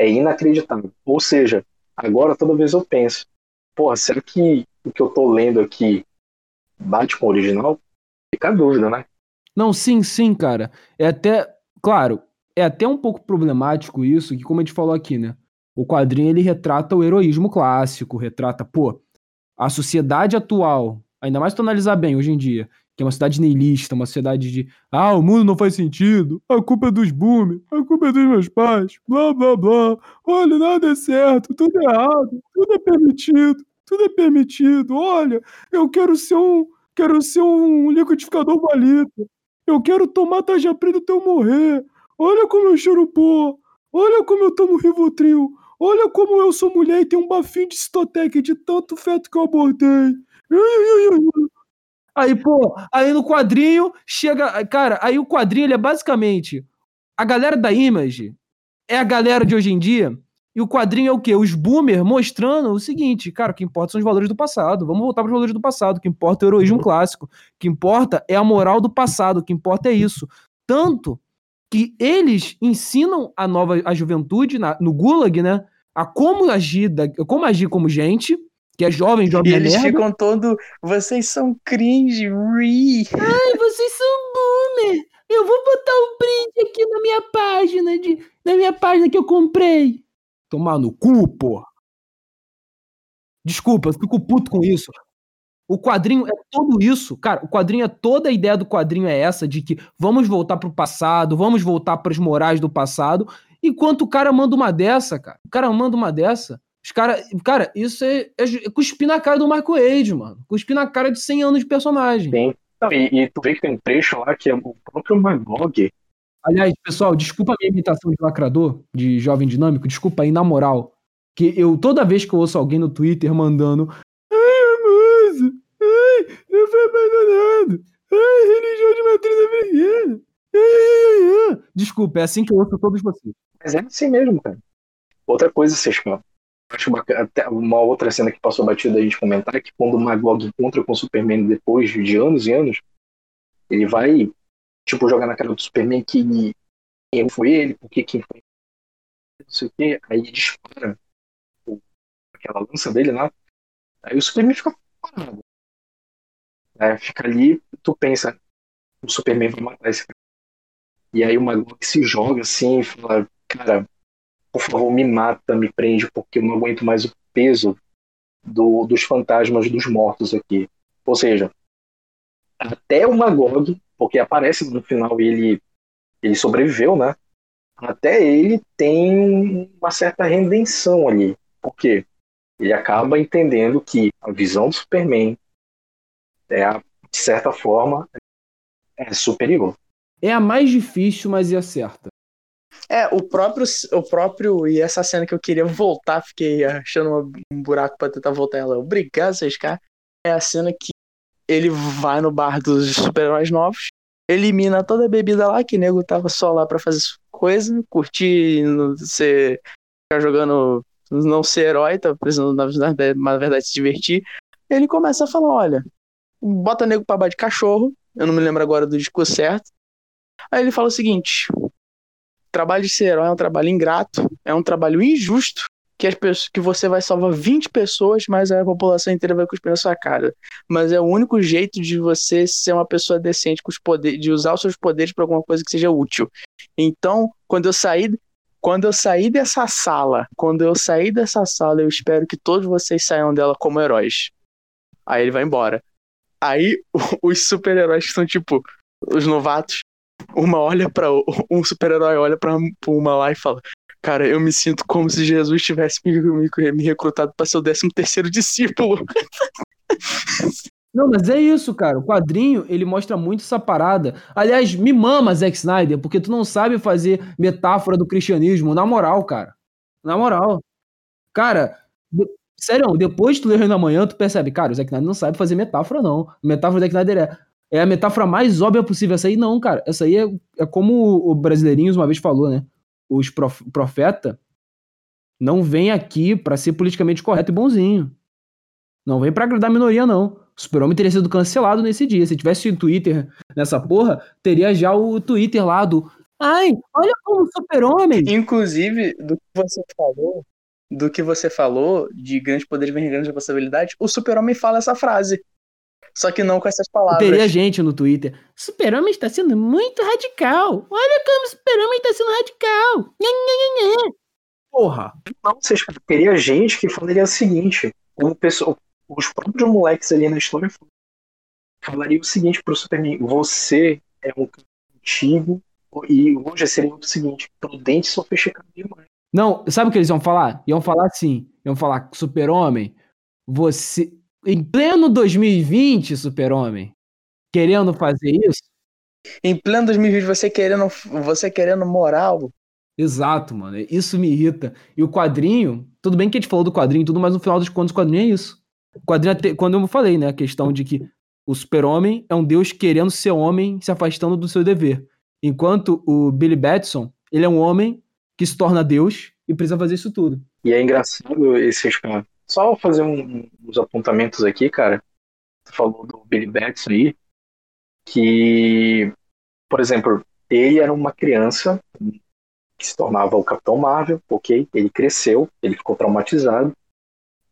É inacreditável. Ou seja, agora toda vez eu penso, porra, será que o que eu tô lendo aqui bate com o original? Fica a dúvida, né? Não, sim, sim, cara. É até, claro, é até um pouco problemático isso, que como a gente falou aqui, né? O quadrinho ele retrata o heroísmo clássico, retrata, pô, a sociedade atual, ainda mais tu analisar bem hoje em dia, que é uma cidade neilista, uma sociedade de ah, o mundo não faz sentido, a culpa é dos boomers, a culpa é dos meus pais, blá blá blá, olha, nada é certo, tudo é errado, tudo é permitido, tudo é permitido, olha, eu quero ser um, quero ser um liquidificador balita, eu quero tomar taja preta até eu morrer, olha como eu choro pó, olha como eu tomo Rivotril, olha como eu sou mulher e tenho um bafinho de Stotec de tanto feto que eu abortei. Aí, pô, aí no quadrinho chega. Cara, aí o quadrinho ele é basicamente. A galera da Image é a galera de hoje em dia. E o quadrinho é o quê? Os boomers mostrando o seguinte, cara, o que importa são os valores do passado. Vamos voltar para os valores do passado. O que importa é o heroísmo clássico. O que importa é a moral do passado. O que importa é isso. Tanto que eles ensinam a nova a juventude na, no Gulag, né? A como agir, da, como agir como gente, que é jovem, jovem E eles merda. ficam todo. Vocês são cringe, re. Ai, vocês são boomer. Eu vou botar um print aqui na minha página de, na minha página que eu comprei. Tomar no cu, porra. Desculpa, eu fico puto com isso. O quadrinho é tudo isso, cara. O quadrinho é toda a ideia do quadrinho é essa de que vamos voltar pro passado, vamos voltar para as morais do passado. Enquanto o cara manda uma dessa, cara. O cara manda uma dessa. Os cara, cara, isso é, é cuspir na cara do Michael Age, mano. Cuspir na cara de 100 anos de personagem. Sim. E, e, tu vê que tem um trecho lá que é o próprio Magog. Aliás, pessoal, desculpa a minha imitação de lacrador, de jovem dinâmico, desculpa aí, na moral. Que eu, toda vez que eu ouço alguém no Twitter mandando Ai, moça, ai, eu fui abandonado, ai, religião de matriz americana, ai, ai, ai, Desculpa, é assim que eu ouço todos vocês. Mas é assim mesmo, cara. Outra coisa, Sescão, acho bacana, até uma outra cena que passou batida a gente comentar é que quando o Magog encontra com o Superman depois de anos e anos, ele vai, tipo, jogar na cara do Superman que quem foi ele, porque quem foi não sei o quê, aí dispara o, aquela lança dele lá, aí o Superman fica parado. Fica ali, tu pensa, o Superman vai matar esse cara. E aí o Magog se joga assim e fala, cara, por favor, me mata, me prende, porque eu não aguento mais o peso do, dos fantasmas dos mortos aqui. Ou seja, até o Magog, porque aparece no final ele, ele sobreviveu, né? Até ele tem uma certa redenção ali. Por quê? Ele acaba entendendo que a visão do Superman é, de certa forma, é superior. É a mais difícil, mas é a certa. É, o próprio, o próprio. E essa cena que eu queria voltar, fiquei achando um buraco pra tentar voltar ela. Obrigado, 6K. É a cena que ele vai no bar dos super-heróis novos, elimina toda a bebida lá, que o nego tava só lá pra fazer coisa, curtir, ser. ficar jogando. não ser herói, tá precisando, na verdade, na verdade, se divertir. Ele começa a falar: olha, bota nego pra bar de cachorro, eu não me lembro agora do discurso certo. Aí ele fala o seguinte: trabalho de ser herói é um trabalho ingrato, é um trabalho injusto, que, as pessoas, que você vai salvar 20 pessoas, mas a população inteira vai cuspir na sua cara. Mas é o único jeito de você ser uma pessoa decente com os poderes, de usar os seus poderes para alguma coisa que seja útil. Então, quando eu sair, quando eu sair dessa sala, quando eu sair dessa sala, eu espero que todos vocês saiam dela como heróis. Aí ele vai embora. Aí os super-heróis são tipo os novatos, uma olha para um super-herói olha para uma lá e fala: "Cara, eu me sinto como se Jesus tivesse me, me, me recrutado para ser o 13 terceiro discípulo". Não, mas é isso, cara. O quadrinho, ele mostra muito essa parada. Aliás, me mama, Zack Snyder, porque tu não sabe fazer metáfora do cristianismo. Na moral, cara. Na moral. Cara, sério, depois de tu Reino da Manhã, tu percebe, cara, o Zack Snyder não sabe fazer metáfora, não. A metáfora do Zack Snyder é, é a metáfora mais óbvia possível. Essa aí não, cara. Essa aí é, é como o Brasileirinhos uma vez falou, né? Os prof, profeta não vem aqui para ser politicamente correto e bonzinho. Não vem para agradar a minoria, não. O Super-Homem teria sido cancelado nesse dia. Se tivesse Twitter nessa porra, teria já o Twitter lá do. Ai, olha como Super-Homem! Inclusive, do que você falou, do que você falou, de grandes poderes vem grandes responsabilidades, o Super-Homem fala essa frase. Só que não com essas palavras. Teria gente no Twitter. Super-Homem está sendo muito radical. Olha como o Super-Homem está sendo radical. Nha, nha, nha, Porra. Não, vocês teria gente que falaria o seguinte: os próprios moleques ali na história falariam o seguinte pro Superman: você é um antigo e hoje seria o seguinte: prudente só fechar demais. Não, sabe o que eles iam falar? Iam falar assim: iam falar, Super-Homem, você. Em pleno 2020, Super-Homem, querendo fazer isso. Em pleno 2020, você querendo, você querendo moral. Exato, mano. Isso me irrita. E o quadrinho, tudo bem que a gente falou do quadrinho e tudo, mas no final dos contos, o quadrinho é isso. Quadrinho, quando eu falei, né, a questão de que o super-homem é um deus querendo ser homem, se afastando do seu dever. Enquanto o Billy Batson, ele é um homem que se torna deus e precisa fazer isso tudo. E é engraçado esses. Só fazer um, uns apontamentos aqui, cara. Tu falou do Billy Batson aí, que, por exemplo, ele era uma criança que se tornava o Capitão Marvel, ok? Ele cresceu, ele ficou traumatizado,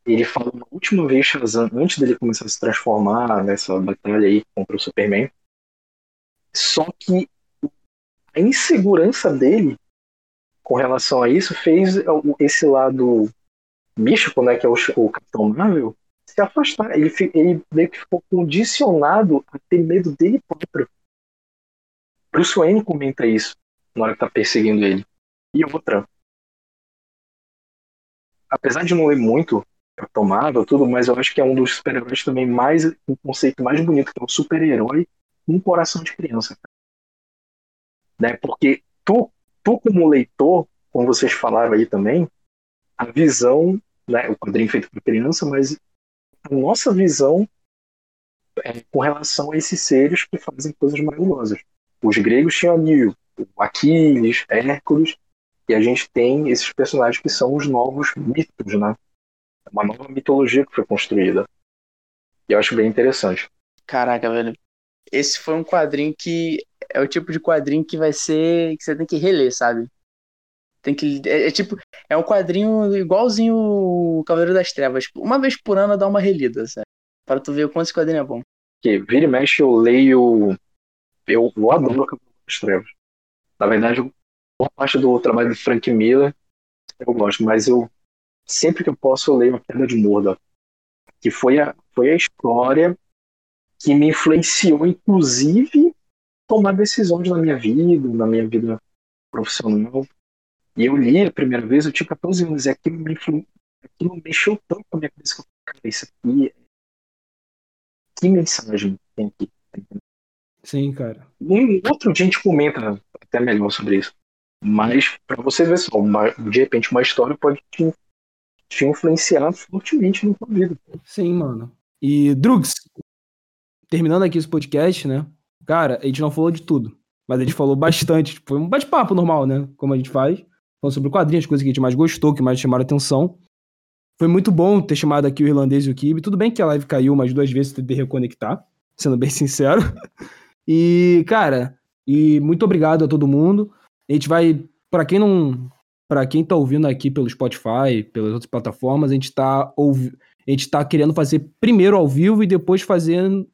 ele fala na última vez Shazam, antes dele começar a se transformar nessa batalha aí contra o Superman. Só que a insegurança dele com relação a isso fez esse lado místico, né, que é o, o Capitão Marvel, se afastar. Ele, ele meio que ficou condicionado a ter medo dele próprio. Bruce Wayne comenta isso na hora que tá perseguindo ele. E outra, apesar de não ler muito tomável, tudo, mas eu acho que é um dos super-heróis também mais, um conceito mais bonito, que é o super-herói com coração de criança. Né? Porque tu, tu, como leitor, como vocês falaram aí também, a visão, né, o quadrinho feito para criança, mas a nossa visão é com relação a esses seres que fazem coisas maravilhosas. Os gregos tinham Nil, Aquiles, Hércules, e a gente tem esses personagens que são os novos mitos, né? uma nova mitologia que foi construída. E eu acho bem interessante. Caraca, velho. Esse foi um quadrinho que é o tipo de quadrinho que vai ser que você tem que reler, sabe? Tem que é, é tipo é um quadrinho igualzinho o Cavaleiro das Trevas. Uma vez por ano dá uma relida, sabe? Para tu ver o quanto esse quadrinho é bom. Que vira e mexe eu leio eu, eu adoro o Cavaleiro das Trevas. Na verdade, boa parte do trabalho do Frank Miller eu gosto, mas eu sempre que eu posso eu leio A Queda de Murdoch, que foi a, foi a história que me influenciou, inclusive, tomar decisões na minha vida, na minha vida profissional. E eu li a primeira vez, eu tinha 14 anos, e aquilo, me influ... aquilo mexeu tanto com a minha cabeça que eu falei, isso aqui. Que mensagem tem aqui? Sim, cara. Um outro dia a gente comenta até melhor sobre isso. Mas, para você ver só, uma, de repente, uma história pode te te influenciar fortemente na tua vida. Sim, mano. E, Drugs, terminando aqui esse podcast, né? Cara, a gente não falou de tudo, mas a gente falou bastante. Tipo, foi um bate-papo normal, né? Como a gente faz. Falando sobre quadrinhos, coisas que a gente mais gostou, que mais chamaram atenção. Foi muito bom ter chamado aqui o irlandês e o Kibe. Tudo bem que a live caiu umas duas vezes, que reconectar, sendo bem sincero. E, cara, e muito obrigado a todo mundo. A gente vai, para quem não para quem tá ouvindo aqui pelo Spotify, pelas outras plataformas, a gente tá a gente tá querendo fazer primeiro ao vivo e depois fazendo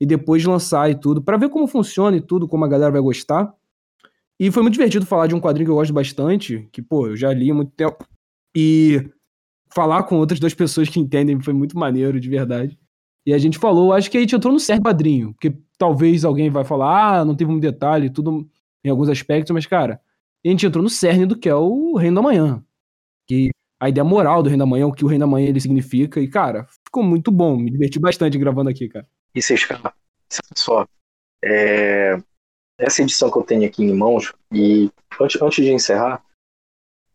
e depois lançar e tudo, para ver como funciona e tudo, como a galera vai gostar. E foi muito divertido falar de um quadrinho que eu gosto bastante, que pô, eu já li há muito tempo. E falar com outras duas pessoas que entendem foi muito maneiro, de verdade. E a gente falou, acho que a gente entrou no certo padrinho, porque talvez alguém vai falar, ah, não teve um detalhe, tudo em alguns aspectos, mas, cara, a gente entrou no cerne do que é o Reino da Manhã. Que a ideia moral do Reino da Manhã, o que o Reino da Manhã ele significa, e, cara, ficou muito bom, me diverti bastante gravando aqui, cara. E vocês, cara, só, é, essa edição que eu tenho aqui em mãos, e antes, antes de encerrar,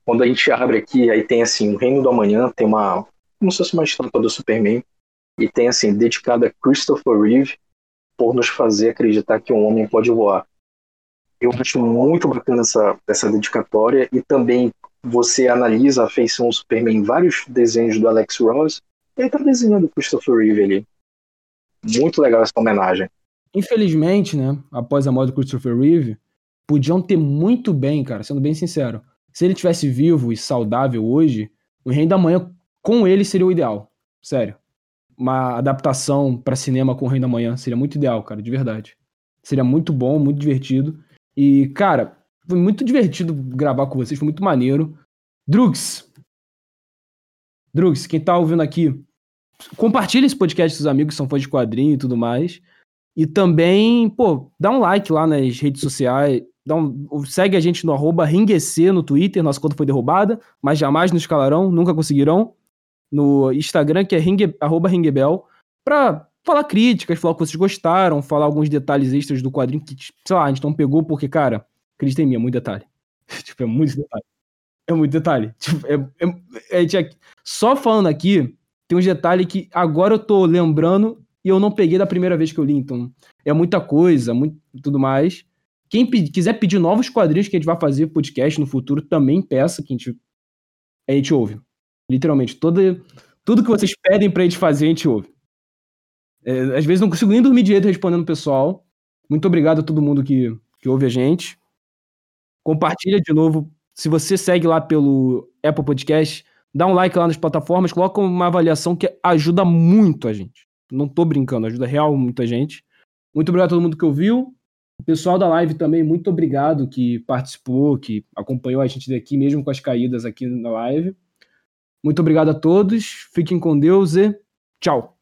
quando a gente abre aqui, aí tem assim, o Reino do Amanhã, tem uma, como se fosse uma estampa do Superman, e tem assim, dedicada a Christopher Reeve, por nos fazer acreditar que um homem pode voar. Eu acho muito bacana essa, essa dedicatória e também você analisa a feição do Superman em vários desenhos do Alex Ross, e ele tá desenhando Christopher Reeve ali. Muito legal essa homenagem. Infelizmente, né, após a morte do Christopher Reeve, podiam ter muito bem, cara, sendo bem sincero. Se ele tivesse vivo e saudável hoje, o Reino da Manhã com ele seria o ideal. Sério. Uma adaptação para cinema com o Reino da Manhã seria muito ideal, cara, de verdade. Seria muito bom, muito divertido. E, cara, foi muito divertido gravar com vocês, foi muito maneiro. Drugs. Drugs, quem tá ouvindo aqui, compartilha esse podcast com os amigos que são fãs de quadrinho e tudo mais. E também, pô, dá um like lá nas redes sociais. Dá um, segue a gente no arroba ringuec no Twitter, nossa conta foi derrubada, mas jamais nos calarão, nunca conseguirão. No Instagram, que é ringue, arroba ringuebel, pra falar críticas, falar o que vocês gostaram, falar alguns detalhes extras do quadrinho que, sei lá, a gente não pegou porque, cara, acredita em mim, é muito detalhe. tipo, é muito detalhe. É muito detalhe. Tipo, é, é, é, só falando aqui, tem uns detalhes que agora eu tô lembrando e eu não peguei da primeira vez que eu li, então é muita coisa, muito, tudo mais. Quem quiser pedir novos quadrinhos que a gente vai fazer podcast no futuro, também peça que a gente, a gente ouve. Literalmente, todo, tudo que vocês pedem pra gente fazer, a gente ouve. É, às vezes não consigo nem dormir direito respondendo o pessoal. Muito obrigado a todo mundo que, que ouve a gente. Compartilha de novo. Se você segue lá pelo Apple Podcast, dá um like lá nas plataformas, coloca uma avaliação que ajuda muito a gente. Não tô brincando, ajuda real muita gente. Muito obrigado a todo mundo que ouviu. O pessoal da live também, muito obrigado que participou, que acompanhou a gente daqui, mesmo com as caídas aqui na live. Muito obrigado a todos. Fiquem com Deus e tchau.